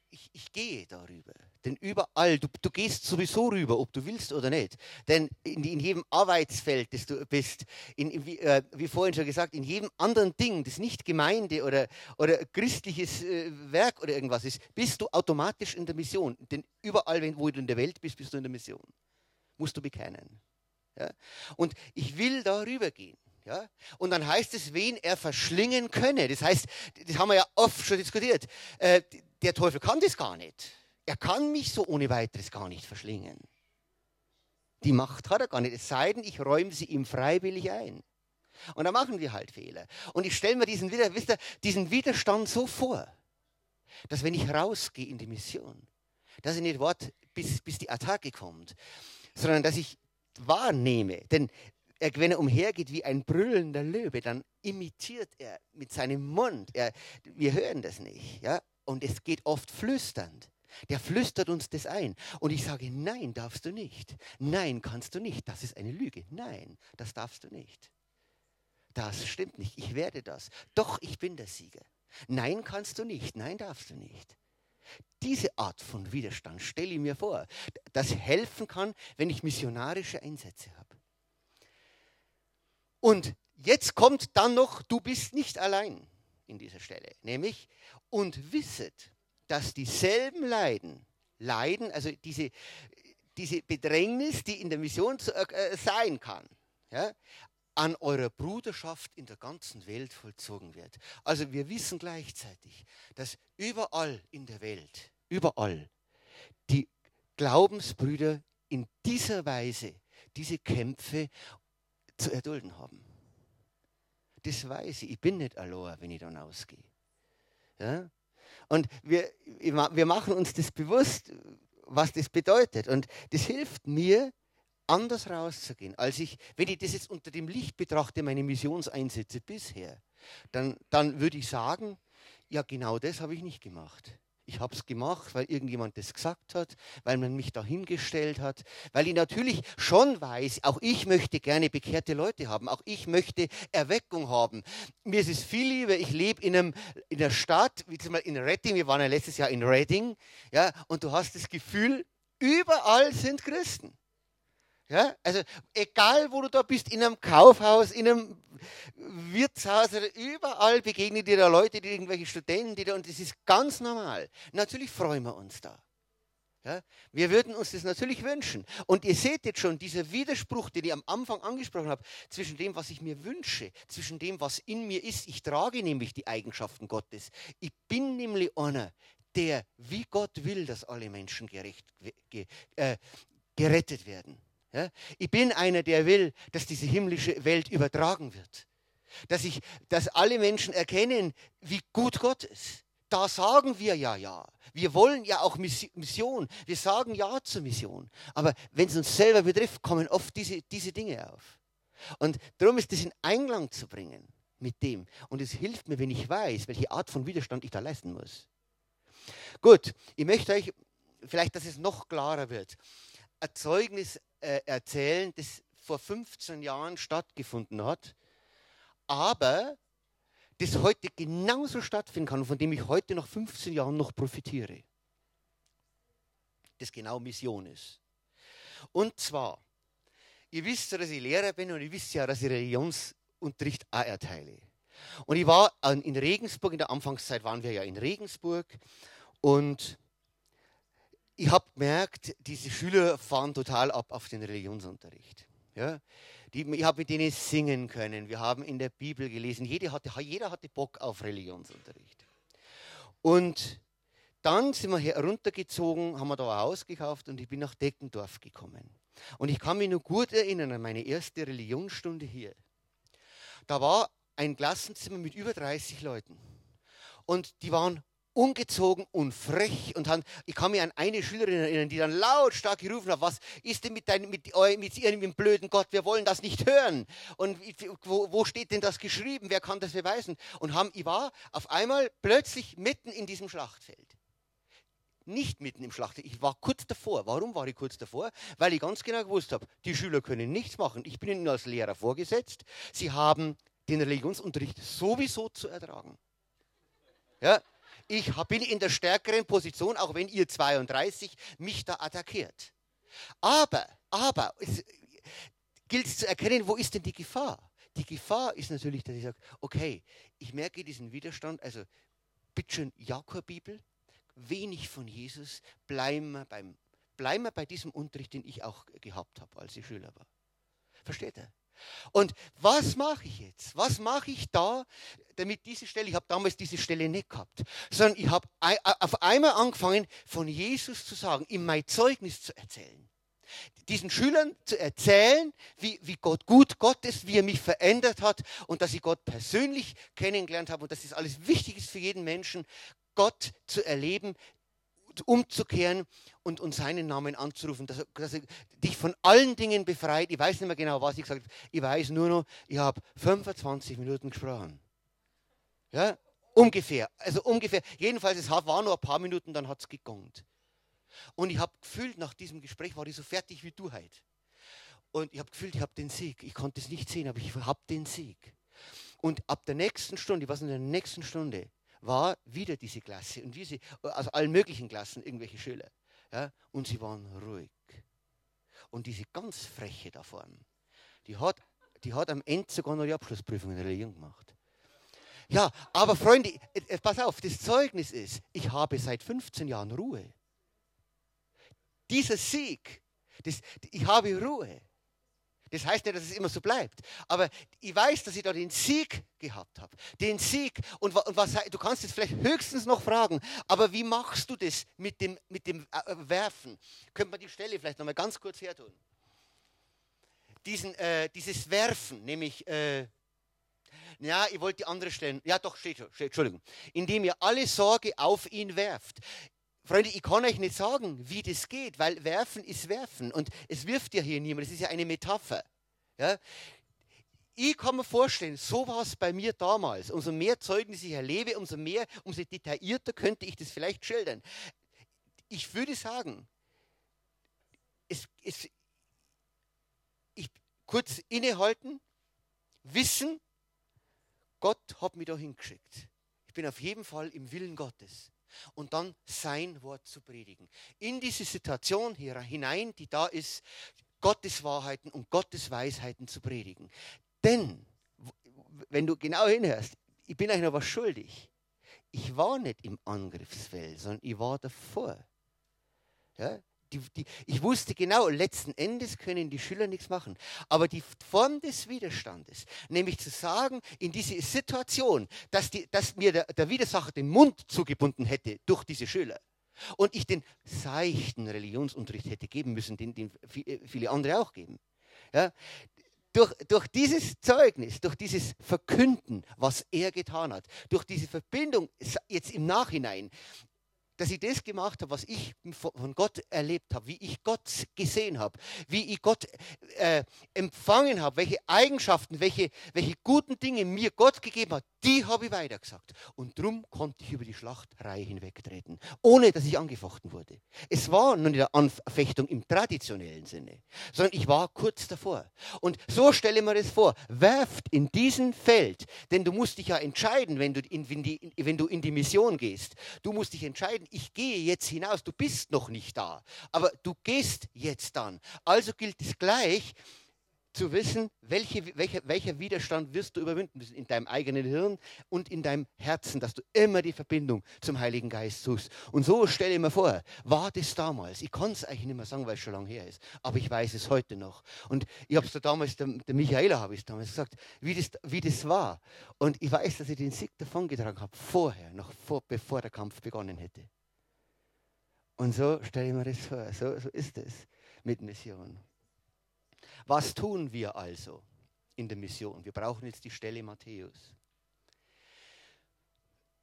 ich, ich gehe darüber. Denn überall, du, du gehst sowieso rüber, ob du willst oder nicht. Denn in, in jedem Arbeitsfeld, das du bist, in, in, wie, äh, wie, vorhin schon gesagt, in jedem anderen Ding, das nicht Gemeinde oder, oder christliches äh, Werk oder irgendwas ist, bist du automatisch in der Mission. Denn überall, wenn, wo du in der Welt bist, bist du in der Mission. Musst du bekennen. Ja? Und ich will darüber gehen. Ja? Und dann heißt es, wen er verschlingen könne. Das heißt, das haben wir ja oft schon diskutiert. Äh, der Teufel kann das gar nicht. Er kann mich so ohne weiteres gar nicht verschlingen. Die Macht hat er gar nicht, es sei denn, ich räume sie ihm freiwillig ein. Und da machen wir halt Fehler. Und ich stelle mir diesen, ihr, diesen Widerstand so vor, dass wenn ich rausgehe in die Mission, dass ich nicht warte, bis, bis die Attacke kommt, sondern dass ich wahrnehme. Denn wenn er umhergeht wie ein brüllender Löwe, dann imitiert er mit seinem Mund. Er, wir hören das nicht. Ja? Und es geht oft flüsternd. Der flüstert uns das ein. Und ich sage, nein, darfst du nicht. Nein, kannst du nicht. Das ist eine Lüge. Nein, das darfst du nicht. Das stimmt nicht. Ich werde das. Doch, ich bin der Sieger. Nein, kannst du nicht. Nein, darfst du nicht. Diese Art von Widerstand stelle ich mir vor, das helfen kann, wenn ich missionarische Einsätze habe. Und jetzt kommt dann noch, du bist nicht allein in dieser Stelle, nämlich und wisset, dass dieselben Leiden, Leiden, also diese, diese Bedrängnis, die in der Mission äh, sein kann, ja, an eurer Bruderschaft in der ganzen Welt vollzogen wird. Also wir wissen gleichzeitig, dass überall in der Welt, überall, die Glaubensbrüder in dieser Weise diese Kämpfe zu erdulden haben. Das weiß ich. Ich bin nicht allein, wenn ich dann ausgehe. Ja? Und wir, wir machen uns das bewusst, was das bedeutet. Und das hilft mir, anders rauszugehen, als ich, wenn ich das jetzt unter dem Licht betrachte, meine Missionseinsätze bisher, dann, dann würde ich sagen, ja, genau das habe ich nicht gemacht. Ich habe es gemacht, weil irgendjemand das gesagt hat, weil man mich dahingestellt hat, weil ich natürlich schon weiß, auch ich möchte gerne bekehrte Leute haben, auch ich möchte Erweckung haben. Mir ist es viel lieber, ich lebe in, einem, in einer Stadt, wie zum Beispiel in Redding, wir waren ja letztes Jahr in Redding, ja, und du hast das Gefühl, überall sind Christen. Ja, also egal, wo du da bist, in einem Kaufhaus, in einem Wirtshaus, überall begegnen dir da Leute, die irgendwelche Studenten, die da, und das ist ganz normal. Natürlich freuen wir uns da. Ja, wir würden uns das natürlich wünschen. Und ihr seht jetzt schon, dieser Widerspruch, den ich am Anfang angesprochen habe, zwischen dem, was ich mir wünsche, zwischen dem, was in mir ist. Ich trage nämlich die Eigenschaften Gottes. Ich bin nämlich einer, der, wie Gott will, dass alle Menschen gerecht, äh, gerettet werden. Ja? Ich bin einer, der will, dass diese himmlische Welt übertragen wird. Dass, ich, dass alle Menschen erkennen, wie gut Gott ist. Da sagen wir ja ja. Wir wollen ja auch Mission. Wir sagen ja zur Mission. Aber wenn es uns selber betrifft, kommen oft diese, diese Dinge auf. Und darum ist das in Einklang zu bringen mit dem. Und es hilft mir, wenn ich weiß, welche Art von Widerstand ich da leisten muss. Gut, ich möchte euch vielleicht, dass es noch klarer wird, ein Zeugnis äh, erzählen, das vor 15 Jahren stattgefunden hat, aber das heute genauso stattfinden kann, von dem ich heute nach 15 Jahren noch profitiere. Das genau Mission ist. Und zwar, ihr wisst ja, dass ich Lehrer bin und ihr wisst ja, dass ich Religionsunterricht auch erteile. Und ich war in Regensburg, in der Anfangszeit waren wir ja in Regensburg und ich habe gemerkt, diese Schüler fahren total ab auf den Religionsunterricht. Ja? Die, ich habe mit denen singen können. Wir haben in der Bibel gelesen. Jeder hatte, jeder hatte Bock auf Religionsunterricht. Und dann sind wir heruntergezogen, haben wir da ein Haus gekauft und ich bin nach Deckendorf gekommen. Und ich kann mich nur gut erinnern an meine erste Religionsstunde hier. Da war ein Klassenzimmer mit über 30 Leuten. Und die waren ungezogen und frech und haben, ich kann mich an eine Schülerin erinnern, die dann lautstark gerufen hat, was ist denn mit, deinem, mit, mit ihrem blöden Gott, wir wollen das nicht hören. Und wo, wo steht denn das geschrieben, wer kann das beweisen? Und haben, ich war auf einmal plötzlich mitten in diesem Schlachtfeld. Nicht mitten im Schlachtfeld, ich war kurz davor. Warum war ich kurz davor? Weil ich ganz genau gewusst habe, die Schüler können nichts machen. Ich bin ihnen als Lehrer vorgesetzt. Sie haben den Religionsunterricht sowieso zu ertragen. Ja, ich bin in der stärkeren Position, auch wenn ihr 32 mich da attackiert. Aber, aber, es gilt es zu erkennen, wo ist denn die Gefahr? Die Gefahr ist natürlich, dass ich sage, okay, ich merke diesen Widerstand, also bitte schön, Jakob-Bibel, wenig von Jesus, bleiben wir, beim, bleiben wir bei diesem Unterricht, den ich auch gehabt habe, als ich Schüler war. Versteht er? Und was mache ich jetzt? Was mache ich da, damit diese Stelle, ich habe damals diese Stelle nicht gehabt, sondern ich habe auf einmal angefangen, von Jesus zu sagen, ihm mein Zeugnis zu erzählen. diesen Schülern zu erzählen, wie, wie Gott gut Gott ist, wie er mich verändert hat und dass ich Gott persönlich kennengelernt habe und dass das alles wichtig ist für jeden Menschen, Gott zu erleben, umzukehren und, und seinen Namen anzurufen, dass dass er dich von allen Dingen befreit. Ich weiß nicht mehr genau, was ich gesagt habe. Ich weiß nur noch, ich habe 25 Minuten gesprochen. Ja, ungefähr. Also ungefähr. Jedenfalls, es war nur ein paar Minuten, dann hat es gegongt. Und ich habe gefühlt, nach diesem Gespräch war ich so fertig wie du heute. Und ich habe gefühlt, ich habe den Sieg. Ich konnte es nicht sehen, aber ich habe den Sieg. Und ab der nächsten Stunde, was in der nächsten Stunde, war wieder diese Klasse und diese, also allen möglichen Klassen, irgendwelche Schüler. Ja, und sie waren ruhig. Und diese ganz freche da vorne, die hat, die hat am Ende sogar noch die Abschlussprüfung in der Religion gemacht. Ja, aber Freunde, äh, äh, pass auf, das Zeugnis ist, ich habe seit 15 Jahren Ruhe. Dieser Sieg, das, ich habe Ruhe. Das heißt nicht, dass es immer so bleibt. Aber ich weiß, dass ich da den Sieg gehabt habe. Den Sieg. Und, und was, du kannst jetzt vielleicht höchstens noch fragen, aber wie machst du das mit dem, mit dem äh, Werfen? Könnte man die Stelle vielleicht noch mal ganz kurz hertun? Diesen, äh, dieses Werfen, nämlich, äh, ja, ich wollte die andere stellen. Ja, doch, steht schon, Entschuldigung. Indem ihr alle Sorge auf ihn werft. Freunde, ich kann euch nicht sagen, wie das geht, weil werfen ist werfen und es wirft ja hier niemand, es ist ja eine Metapher. Ja? Ich kann mir vorstellen, so war es bei mir damals. Umso mehr Zeugnisse ich erlebe, umso mehr, umso detaillierter könnte ich das vielleicht schildern. Ich würde sagen, es, es, ich, kurz innehalten, wissen, Gott hat mich da hingeschickt. Ich bin auf jeden Fall im Willen Gottes und dann sein Wort zu predigen. In diese Situation hier hinein, die da ist, Gottes Wahrheiten und Gottes Weisheiten zu predigen. Denn, wenn du genau hinhörst, ich bin euch noch was schuldig. Ich war nicht im Angriffsfeld, sondern ich war davor. Ja? Die, die, ich wusste genau, letzten Endes können die Schüler nichts machen. Aber die Form des Widerstandes, nämlich zu sagen, in diese Situation, dass, die, dass mir der, der Widersacher den Mund zugebunden hätte durch diese Schüler und ich den seichten Religionsunterricht hätte geben müssen, den, den viele andere auch geben. Ja, durch, durch, dieses Zeugnis, durch dieses Verkünden, was er getan hat, durch diese Verbindung jetzt im Nachhinein, dass ich das gemacht habe, was ich von Gott erlebt habe, wie ich Gott gesehen habe, wie ich Gott äh, empfangen habe, welche Eigenschaften, welche, welche guten Dinge mir Gott gegeben hat, die habe ich weitergesagt. Und darum konnte ich über die Schlachtreihe hinwegtreten, ohne dass ich angefochten wurde. Es war noch nicht eine Anfechtung im traditionellen Sinne, sondern ich war kurz davor. Und so stelle mir das vor, werft in diesem Feld, denn du musst dich ja entscheiden, wenn du in, wenn die, wenn du in die Mission gehst. Du musst dich entscheiden, ich gehe jetzt hinaus, du bist noch nicht da, aber du gehst jetzt dann. Also gilt es gleich, zu wissen, welche, welche, welcher Widerstand wirst du überwinden müssen in deinem eigenen Hirn und in deinem Herzen, dass du immer die Verbindung zum Heiligen Geist suchst. Und so stelle ich mir vor, war das damals? Ich kann es eigentlich nicht mehr sagen, weil es schon lange her ist, aber ich weiß es heute noch. Und ich habe es da damals, der, der Michaela habe ich damals gesagt, wie das, wie das war. Und ich weiß, dass ich den Sieg davongetragen habe, vorher, noch vor, bevor der Kampf begonnen hätte. Und so stelle ich mir das vor, so, so ist es mit Mission. Was tun wir also in der Mission? Wir brauchen jetzt die Stelle Matthäus.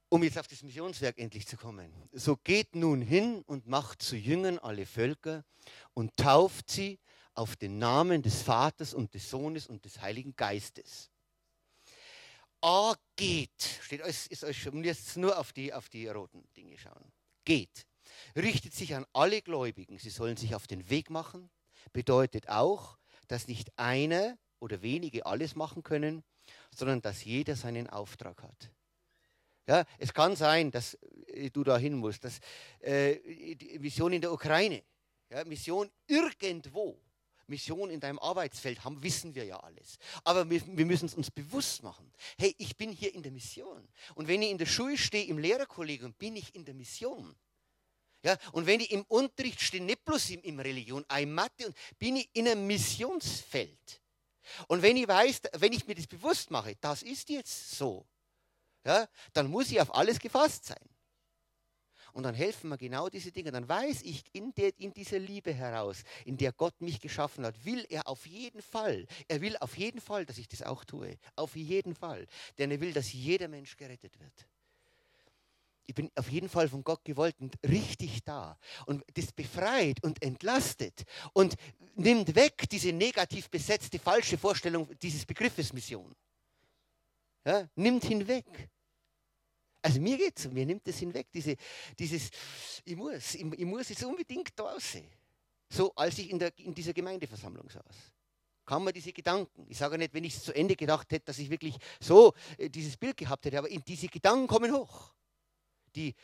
Um jetzt auf das Missionswerk endlich zu kommen. So geht nun hin und macht zu Jüngern alle Völker und tauft sie auf den Namen des Vaters und des Sohnes und des Heiligen Geistes. A geht, steht euch, ist euch schon, jetzt nur auf die, auf die roten Dinge schauen. Geht. Richtet sich an alle Gläubigen. Sie sollen sich auf den Weg machen. Bedeutet auch, dass nicht einer oder wenige alles machen können, sondern dass jeder seinen Auftrag hat. Ja, es kann sein, dass äh, du dahin musst, dass äh, Mission in der Ukraine, ja, Mission irgendwo, Mission in deinem Arbeitsfeld haben, wissen wir ja alles. Aber wir, wir müssen es uns bewusst machen. Hey, ich bin hier in der Mission. Und wenn ich in der Schule stehe, im Lehrerkollegium, bin ich in der Mission. Ja, und wenn ich im Unterricht stehe, nicht bloß im, im Religion, auch in Mathe, und bin ich in einem Missionsfeld. Und wenn ich weiß, wenn ich mir das bewusst mache, das ist jetzt so, ja, dann muss ich auf alles gefasst sein. Und dann helfen mir genau diese Dinge. Dann weiß ich in, der, in dieser Liebe heraus, in der Gott mich geschaffen hat, will er auf jeden Fall, er will auf jeden Fall, dass ich das auch tue. Auf jeden Fall. Denn er will, dass jeder Mensch gerettet wird. Ich bin auf jeden Fall von Gott gewollt und richtig da. Und das befreit und entlastet und nimmt weg diese negativ besetzte falsche Vorstellung dieses Begriffes Mission. Ja, nimmt hinweg. Also mir geht es, mir nimmt es hinweg, diese, dieses, ich muss, ich, ich muss jetzt unbedingt da aussehen. So, als ich in, der, in dieser Gemeindeversammlung saß kam mir diese Gedanken. Ich sage nicht, wenn ich es zu Ende gedacht hätte, dass ich wirklich so äh, dieses Bild gehabt hätte, aber diese Gedanken kommen hoch. Die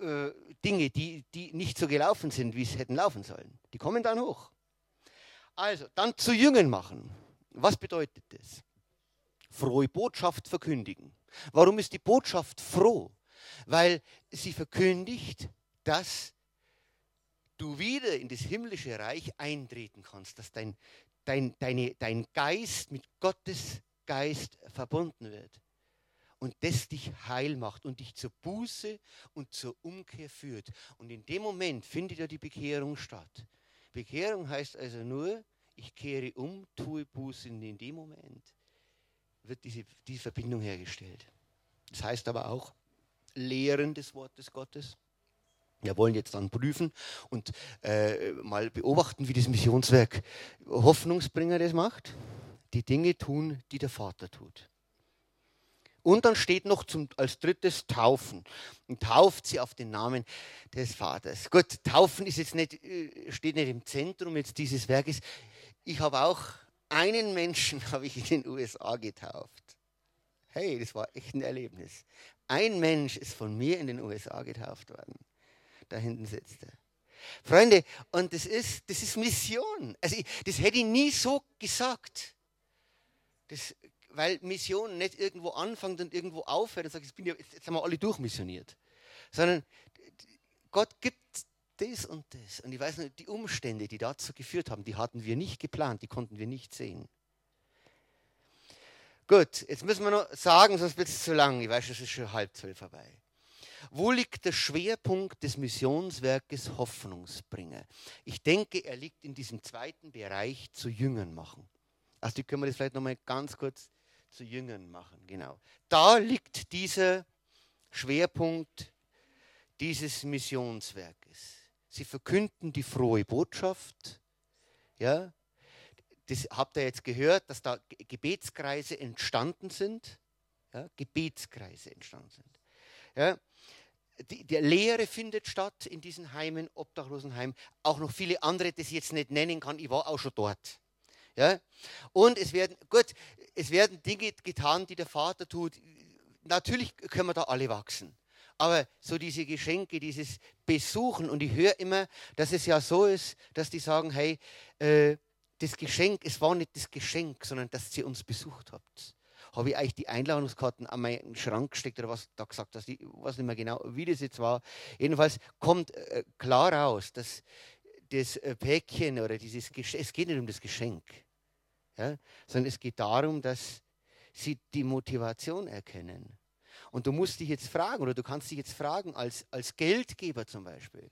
äh, Dinge, die, die nicht so gelaufen sind, wie es hätten laufen sollen, die kommen dann hoch. Also, dann zu Jüngern machen. Was bedeutet das? Frohe Botschaft verkündigen. Warum ist die Botschaft froh? Weil sie verkündigt, dass du wieder in das himmlische Reich eintreten kannst, dass dein, dein, deine, dein Geist mit Gottes Geist verbunden wird und das dich heil macht und dich zur Buße und zur Umkehr führt. Und in dem Moment findet ja die Bekehrung statt. Bekehrung heißt also nur, ich kehre um, tue Buße und in dem Moment wird diese, diese Verbindung hergestellt. Das heißt aber auch Lehren des Wortes Gottes. Wir wollen jetzt dann prüfen und äh, mal beobachten, wie das Missionswerk Hoffnungsbringer das macht. Die Dinge tun, die der Vater tut. Und dann steht noch zum, als drittes Taufen. Und tauft sie auf den Namen des Vaters. Gut, Taufen ist jetzt nicht, äh, steht nicht im Zentrum jetzt dieses Werkes. Ich habe auch einen Menschen habe ich in den USA getauft. Hey, das war echt ein Erlebnis. Ein Mensch ist von mir in den USA getauft worden. Da hinten sitzt er. Freunde, und das ist, das ist Mission. Also ich, das hätte ich nie so gesagt. Das, weil Mission nicht irgendwo anfängt und irgendwo aufhört und sagt, jetzt, bin ich, jetzt haben wir alle durchmissioniert. Sondern Gott gibt das und das. Und ich weiß nicht, die Umstände, die dazu geführt haben, die hatten wir nicht geplant, die konnten wir nicht sehen. Gut, jetzt müssen wir noch sagen, sonst wird es zu lang. Ich weiß, es ist schon halb zwölf vorbei. Wo liegt der Schwerpunkt des Missionswerkes Hoffnungsbringer? Ich denke, er liegt in diesem zweiten Bereich zu Jüngern machen. Also die können wir das vielleicht nochmal ganz kurz zu Jüngern machen. Genau. Da liegt dieser Schwerpunkt dieses Missionswerkes. Sie verkünden die frohe Botschaft. Ja, das habt ihr jetzt gehört, dass da Gebetskreise entstanden sind. Ja, Gebetskreise entstanden sind. Ja, die, die, Lehre findet statt in diesen Heimen, Obdachlosenheim. Auch noch viele andere, die ich jetzt nicht nennen kann. Ich war auch schon dort. Ja? Und es werden, gut, es werden Dinge getan, die der Vater tut. Natürlich können wir da alle wachsen. Aber so diese Geschenke, dieses Besuchen, und ich höre immer, dass es ja so ist, dass die sagen, hey, äh, das Geschenk, es war nicht das Geschenk, sondern dass ihr uns besucht habt. Habe ich eigentlich die Einladungskarten an meinen Schrank gesteckt oder was da gesagt hast, ich weiß nicht mehr genau, wie das jetzt war. Jedenfalls kommt äh, klar raus, dass das äh, Päckchen oder dieses Geschenk, es geht nicht um das Geschenk, ja, sondern es geht darum, dass sie die Motivation erkennen. Und du musst dich jetzt fragen, oder du kannst dich jetzt fragen, als, als Geldgeber zum Beispiel,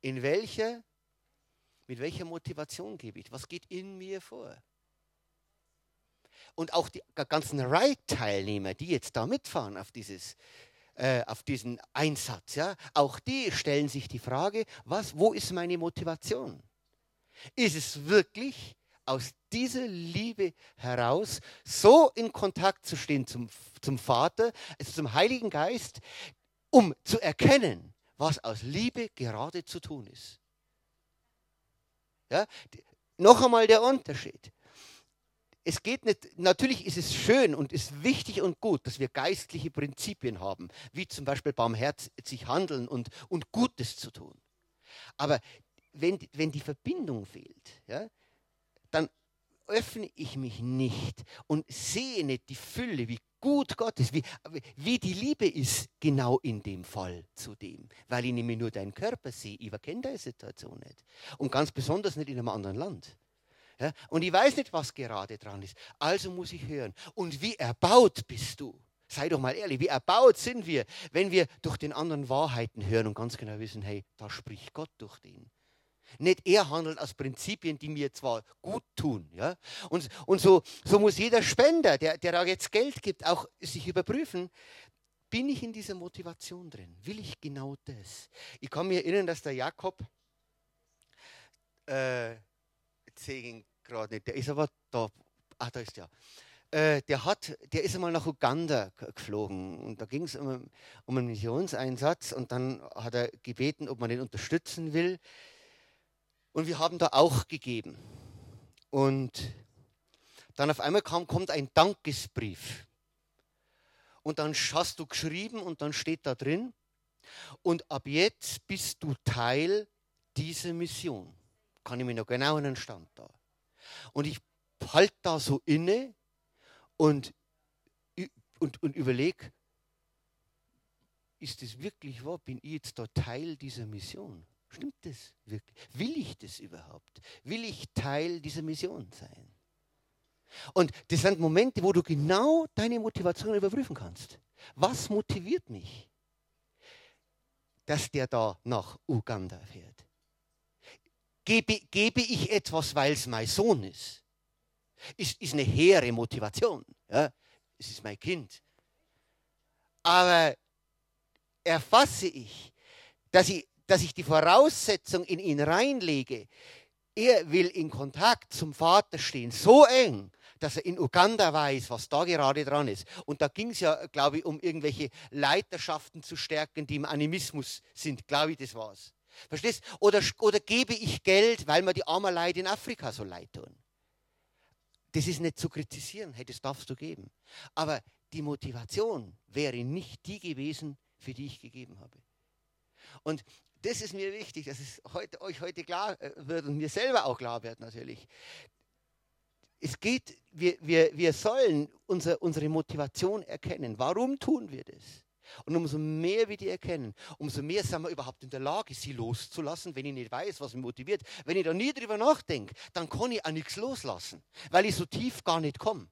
in welcher, mit welcher Motivation gebe ich? Was geht in mir vor? Und auch die ganzen Ride-Teilnehmer, die jetzt da mitfahren auf, dieses, äh, auf diesen Einsatz, ja, auch die stellen sich die Frage, was, wo ist meine Motivation? Ist es wirklich aus dieser Liebe heraus so in Kontakt zu stehen zum, zum Vater, also zum Heiligen Geist, um zu erkennen, was aus Liebe gerade zu tun ist. Ja? Noch einmal der Unterschied. Es geht nicht, natürlich ist es schön und ist wichtig und gut, dass wir geistliche Prinzipien haben, wie zum Beispiel barmherzig handeln und, und Gutes zu tun. Aber wenn, wenn die Verbindung fehlt, ja, dann öffne ich mich nicht und sehe nicht die Fülle, wie gut Gott ist, wie, wie die Liebe ist, genau in dem Fall zu dem. Weil ich nämlich nur deinen Körper sehe, ich kenne deine Situation nicht. Und ganz besonders nicht in einem anderen Land. Ja? Und ich weiß nicht, was gerade dran ist. Also muss ich hören. Und wie erbaut bist du? Sei doch mal ehrlich, wie erbaut sind wir, wenn wir durch den anderen Wahrheiten hören und ganz genau wissen, hey, da spricht Gott durch den. Nicht er handelt aus Prinzipien, die mir zwar gut tun. Ja? Und, und so, so muss jeder Spender, der, der da jetzt Geld gibt, auch sich überprüfen, bin ich in dieser Motivation drin? Will ich genau das? Ich kann mich erinnern, dass der Jakob, äh, sehe gerade nicht, der ist aber da, ach, da ist der. Äh, der, hat, der ist einmal nach Uganda geflogen und da ging es um, um einen Missionseinsatz und dann hat er gebeten, ob man den unterstützen will. Und wir haben da auch gegeben. Und dann auf einmal kam, kommt ein Dankesbrief. Und dann hast du geschrieben und dann steht da drin, und ab jetzt bist du Teil dieser Mission. Kann ich mir noch genau an den Stand da. Und ich halte da so inne und, und, und überlege, ist es wirklich wahr? Bin ich jetzt da Teil dieser Mission? Stimmt das wirklich? Will ich das überhaupt? Will ich Teil dieser Mission sein? Und das sind Momente, wo du genau deine Motivation überprüfen kannst. Was motiviert mich, dass der da nach Uganda fährt? Gebe, gebe ich etwas, weil es mein Sohn ist? Ist, ist eine hehre Motivation. Ja? Es ist mein Kind. Aber erfasse ich, dass ich dass ich die Voraussetzung in ihn reinlege, er will in Kontakt zum Vater stehen, so eng, dass er in Uganda weiß, was da gerade dran ist. Und da ging es ja, glaube ich, um irgendwelche Leiterschaften zu stärken, die im Animismus sind. Glaube ich, das war's. Verstehst? Oder, oder gebe ich Geld, weil mir die armen Leute in Afrika so leid tun. Das ist nicht zu kritisieren, hey, das darfst du geben. Aber die Motivation wäre nicht die gewesen, für die ich gegeben habe. Und das ist mir wichtig, dass es heute, euch heute klar äh, wird und mir selber auch klar wird natürlich. Es geht, wir, wir, wir sollen unsere, unsere Motivation erkennen. Warum tun wir das? Und umso mehr wir die erkennen, umso mehr sind wir überhaupt in der Lage, sie loszulassen, wenn ich nicht weiß, was mich motiviert. Wenn ich da nie drüber nachdenke, dann kann ich auch nichts loslassen, weil ich so tief gar nicht komme.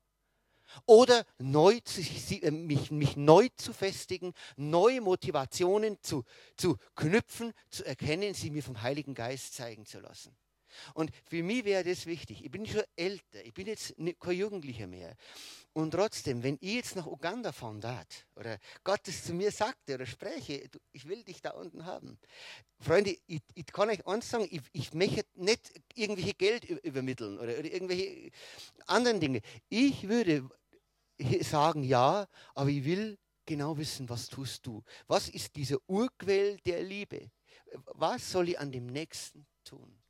Oder neu zu, äh, mich, mich neu zu festigen, neue Motivationen zu, zu knüpfen, zu erkennen, sie mir vom Heiligen Geist zeigen zu lassen. Und für mich wäre das wichtig. Ich bin schon älter, ich bin jetzt kein Jugendlicher mehr. Und trotzdem, wenn ich jetzt nach Uganda darf, oder Gott es zu mir sagte oder spreche, ich will dich da unten haben. Freunde, ich, ich kann euch eins sagen, ich, ich möchte nicht irgendwelche Geld übermitteln oder, oder irgendwelche anderen Dinge. Ich würde sagen ja, aber ich will genau wissen, was tust du? Was ist dieser Urquell der Liebe? Was soll ich an dem Nächsten tun?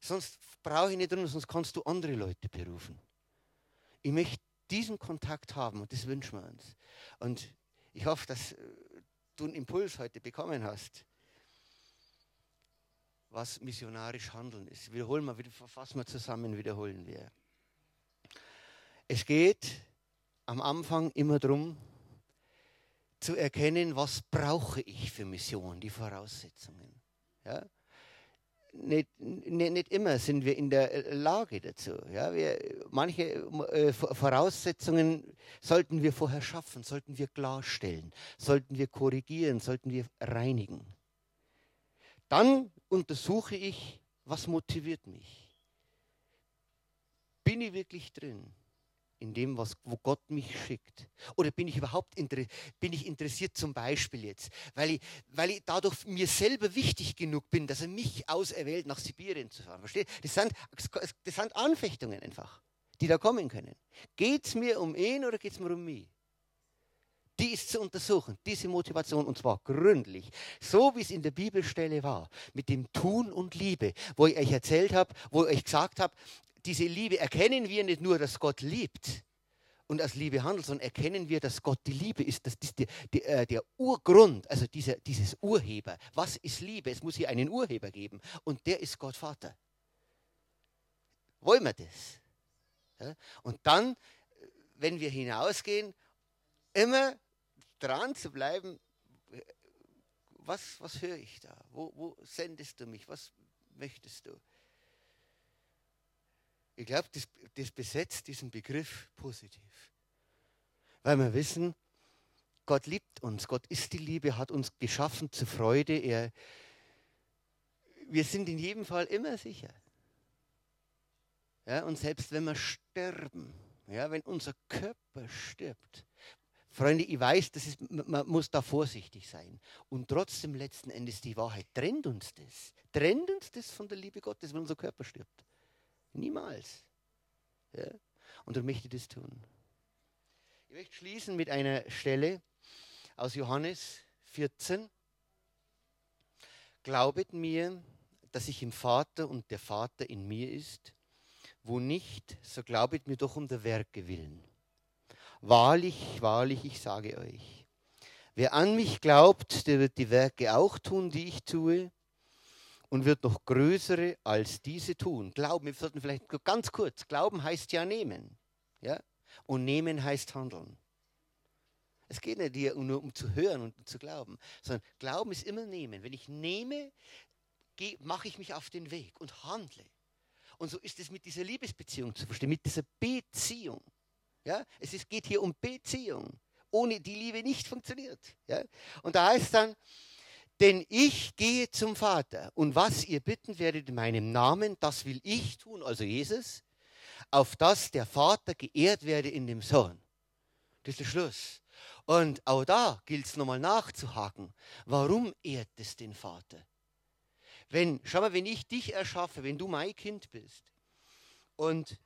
Sonst brauche ich nicht drin, sonst kannst du andere Leute berufen. Ich möchte diesen Kontakt haben und das wünschen wir uns. Und ich hoffe, dass äh, du einen Impuls heute bekommen hast, was missionarisch Handeln ist. Wiederholen wir, fassen wir zusammen, wiederholen wir. Es geht am Anfang immer darum, zu erkennen, was brauche ich für Mission, die Voraussetzungen. Ja? Nicht, nicht, nicht, immer sind wir in der Lage dazu. Ja? Wir, manche äh, Voraussetzungen sollten wir vorher schaffen, sollten wir klarstellen, sollten wir korrigieren, sollten wir reinigen. Dann untersuche ich, was motiviert mich. Bin ich wirklich drin? In dem, was, wo Gott mich schickt? Oder bin ich überhaupt bin ich interessiert zum Beispiel jetzt, weil ich, weil ich dadurch mir selber wichtig genug bin, dass er mich auserwählt, nach Sibirien zu fahren? Versteht? Das sind, das sind Anfechtungen einfach, die da kommen können. Geht es mir um ihn oder geht es mir um mich? Die ist zu untersuchen, diese Motivation, und zwar gründlich, so wie es in der Bibelstelle war, mit dem Tun und Liebe, wo ich euch erzählt habe, wo ich euch gesagt habe, diese Liebe erkennen wir nicht nur, dass Gott liebt und als Liebe handelt, sondern erkennen wir, dass Gott die Liebe ist, das die, die, äh, der Urgrund, also dieser, dieses Urheber. Was ist Liebe? Es muss hier einen Urheber geben und der ist Gott Vater. Wollen wir das? Ja? Und dann, wenn wir hinausgehen, immer dran zu bleiben, was, was höre ich da? Wo, wo sendest du mich? Was möchtest du? Ich glaube, das, das besetzt diesen Begriff positiv. Weil wir wissen, Gott liebt uns, Gott ist die Liebe, hat uns geschaffen zur Freude. Er, wir sind in jedem Fall immer sicher. Ja, und selbst wenn wir sterben, ja, wenn unser Körper stirbt, Freunde, ich weiß, das ist, man muss da vorsichtig sein. Und trotzdem letzten Endes die Wahrheit trennt uns das. Trennt uns das von der Liebe Gottes, wenn unser Körper stirbt. Niemals. Ja? Und darum möchte das tun. Ich möchte schließen mit einer Stelle aus Johannes 14. Glaubet mir, dass ich im Vater und der Vater in mir ist. Wo nicht, so glaubet mir doch um der Werke willen. Wahrlich, wahrlich, ich sage euch, wer an mich glaubt, der wird die Werke auch tun, die ich tue, und wird noch größere als diese tun. Glauben, wir sollten vielleicht ganz kurz, Glauben heißt ja nehmen. Ja? Und nehmen heißt handeln. Es geht nicht nur um zu hören und zu glauben, sondern Glauben ist immer nehmen. Wenn ich nehme, mache ich mich auf den Weg und handle. Und so ist es mit dieser Liebesbeziehung zu verstehen, mit dieser Beziehung. Ja? Es ist, geht hier um Beziehung. Ohne die Liebe nicht funktioniert. Ja? Und da heißt dann, denn ich gehe zum Vater und was ihr bitten werdet in meinem Namen, das will ich tun, also Jesus, auf dass der Vater geehrt werde in dem Sohn. Das ist der Schluss. Und auch da gilt es nochmal nachzuhaken. Warum ehrt es den Vater? Wenn, schau mal, wenn ich dich erschaffe, wenn du mein Kind bist und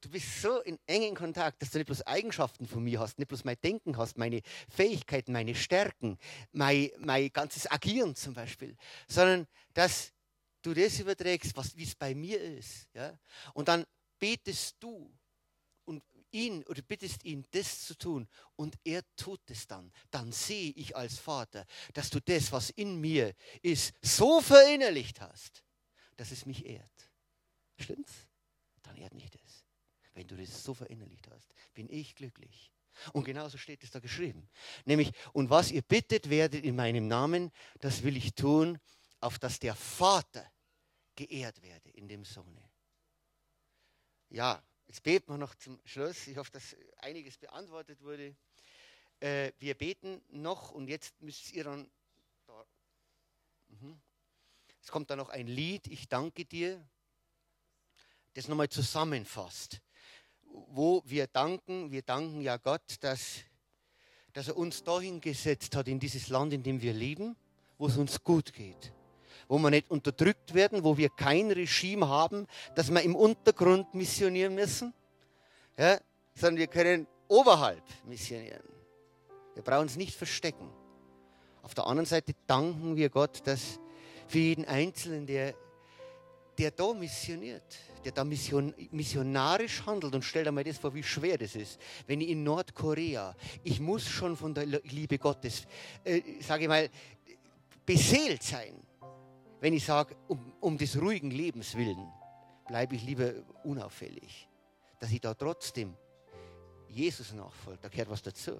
du bist so in engen Kontakt, dass du nicht bloß Eigenschaften von mir hast, nicht bloß mein Denken hast, meine Fähigkeiten, meine Stärken, mein, mein ganzes Agieren zum Beispiel, sondern dass du das überträgst, wie es bei mir ist. Ja? Und dann betest du ihn oder bittest ihn, das zu tun und er tut es dann, dann sehe ich als Vater, dass du das, was in mir ist, so verinnerlicht hast, dass es mich ehrt. Stimmt's? Dann ehrt mich das. Wenn du das so verinnerlicht hast, bin ich glücklich. Und genauso steht es da geschrieben. Nämlich, und was ihr bittet werdet in meinem Namen, das will ich tun, auf dass der Vater geehrt werde in dem Sohne. Ja, Jetzt beten wir noch zum Schluss. Ich hoffe, dass einiges beantwortet wurde. Äh, wir beten noch und jetzt müsst ihr dann. Da, mhm. Es kommt dann noch ein Lied, ich danke dir, das nochmal zusammenfasst. Wo wir danken, wir danken ja Gott, dass, dass er uns dahin gesetzt hat, in dieses Land, in dem wir leben, wo es uns gut geht wo wir nicht unterdrückt werden, wo wir kein Regime haben, dass wir im Untergrund missionieren müssen, ja, sondern wir können oberhalb missionieren. Wir brauchen uns nicht verstecken. Auf der anderen Seite danken wir Gott, dass für jeden Einzelnen, der, der da missioniert, der da mission, missionarisch handelt und stellt einmal das vor, wie schwer das ist. Wenn ich in Nordkorea, ich muss schon von der Liebe Gottes, äh, sage ich mal, beseelt sein wenn ich sage, um, um des ruhigen Lebens willen, bleibe ich lieber unauffällig. Dass ich da trotzdem Jesus nachfolge, da gehört was dazu.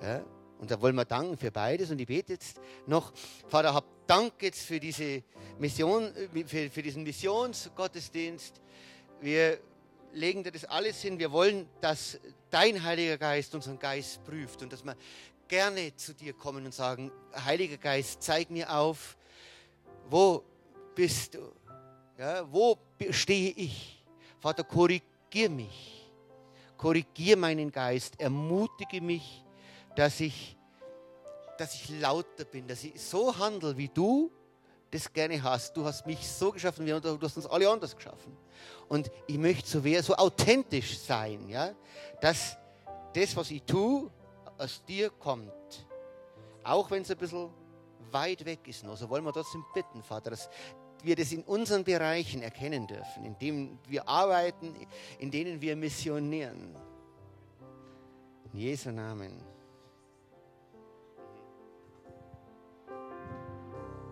Ja? Und da wollen wir danken für beides. Und ich bete jetzt noch, Vater, hab Dank jetzt für, diese Mission, für, für diesen Missionsgottesdienst. Wir legen dir das alles hin. Wir wollen, dass dein Heiliger Geist unseren Geist prüft und dass wir gerne zu dir kommen und sagen, Heiliger Geist, zeig mir auf, wo bist du? Ja, wo stehe ich? Vater, korrigier mich. Korrigier meinen Geist. Ermutige mich, dass ich, dass ich lauter bin, dass ich so handle, wie du das gerne hast. Du hast mich so geschaffen, du hast uns alle anders geschaffen. Und ich möchte so, so authentisch sein, ja, dass das, was ich tue, aus dir kommt. Auch wenn es ein bisschen weit weg ist noch. So wollen wir trotzdem bitten, Vater, dass wir das in unseren Bereichen erkennen dürfen, in denen wir arbeiten, in denen wir missionieren. In Jesu Namen.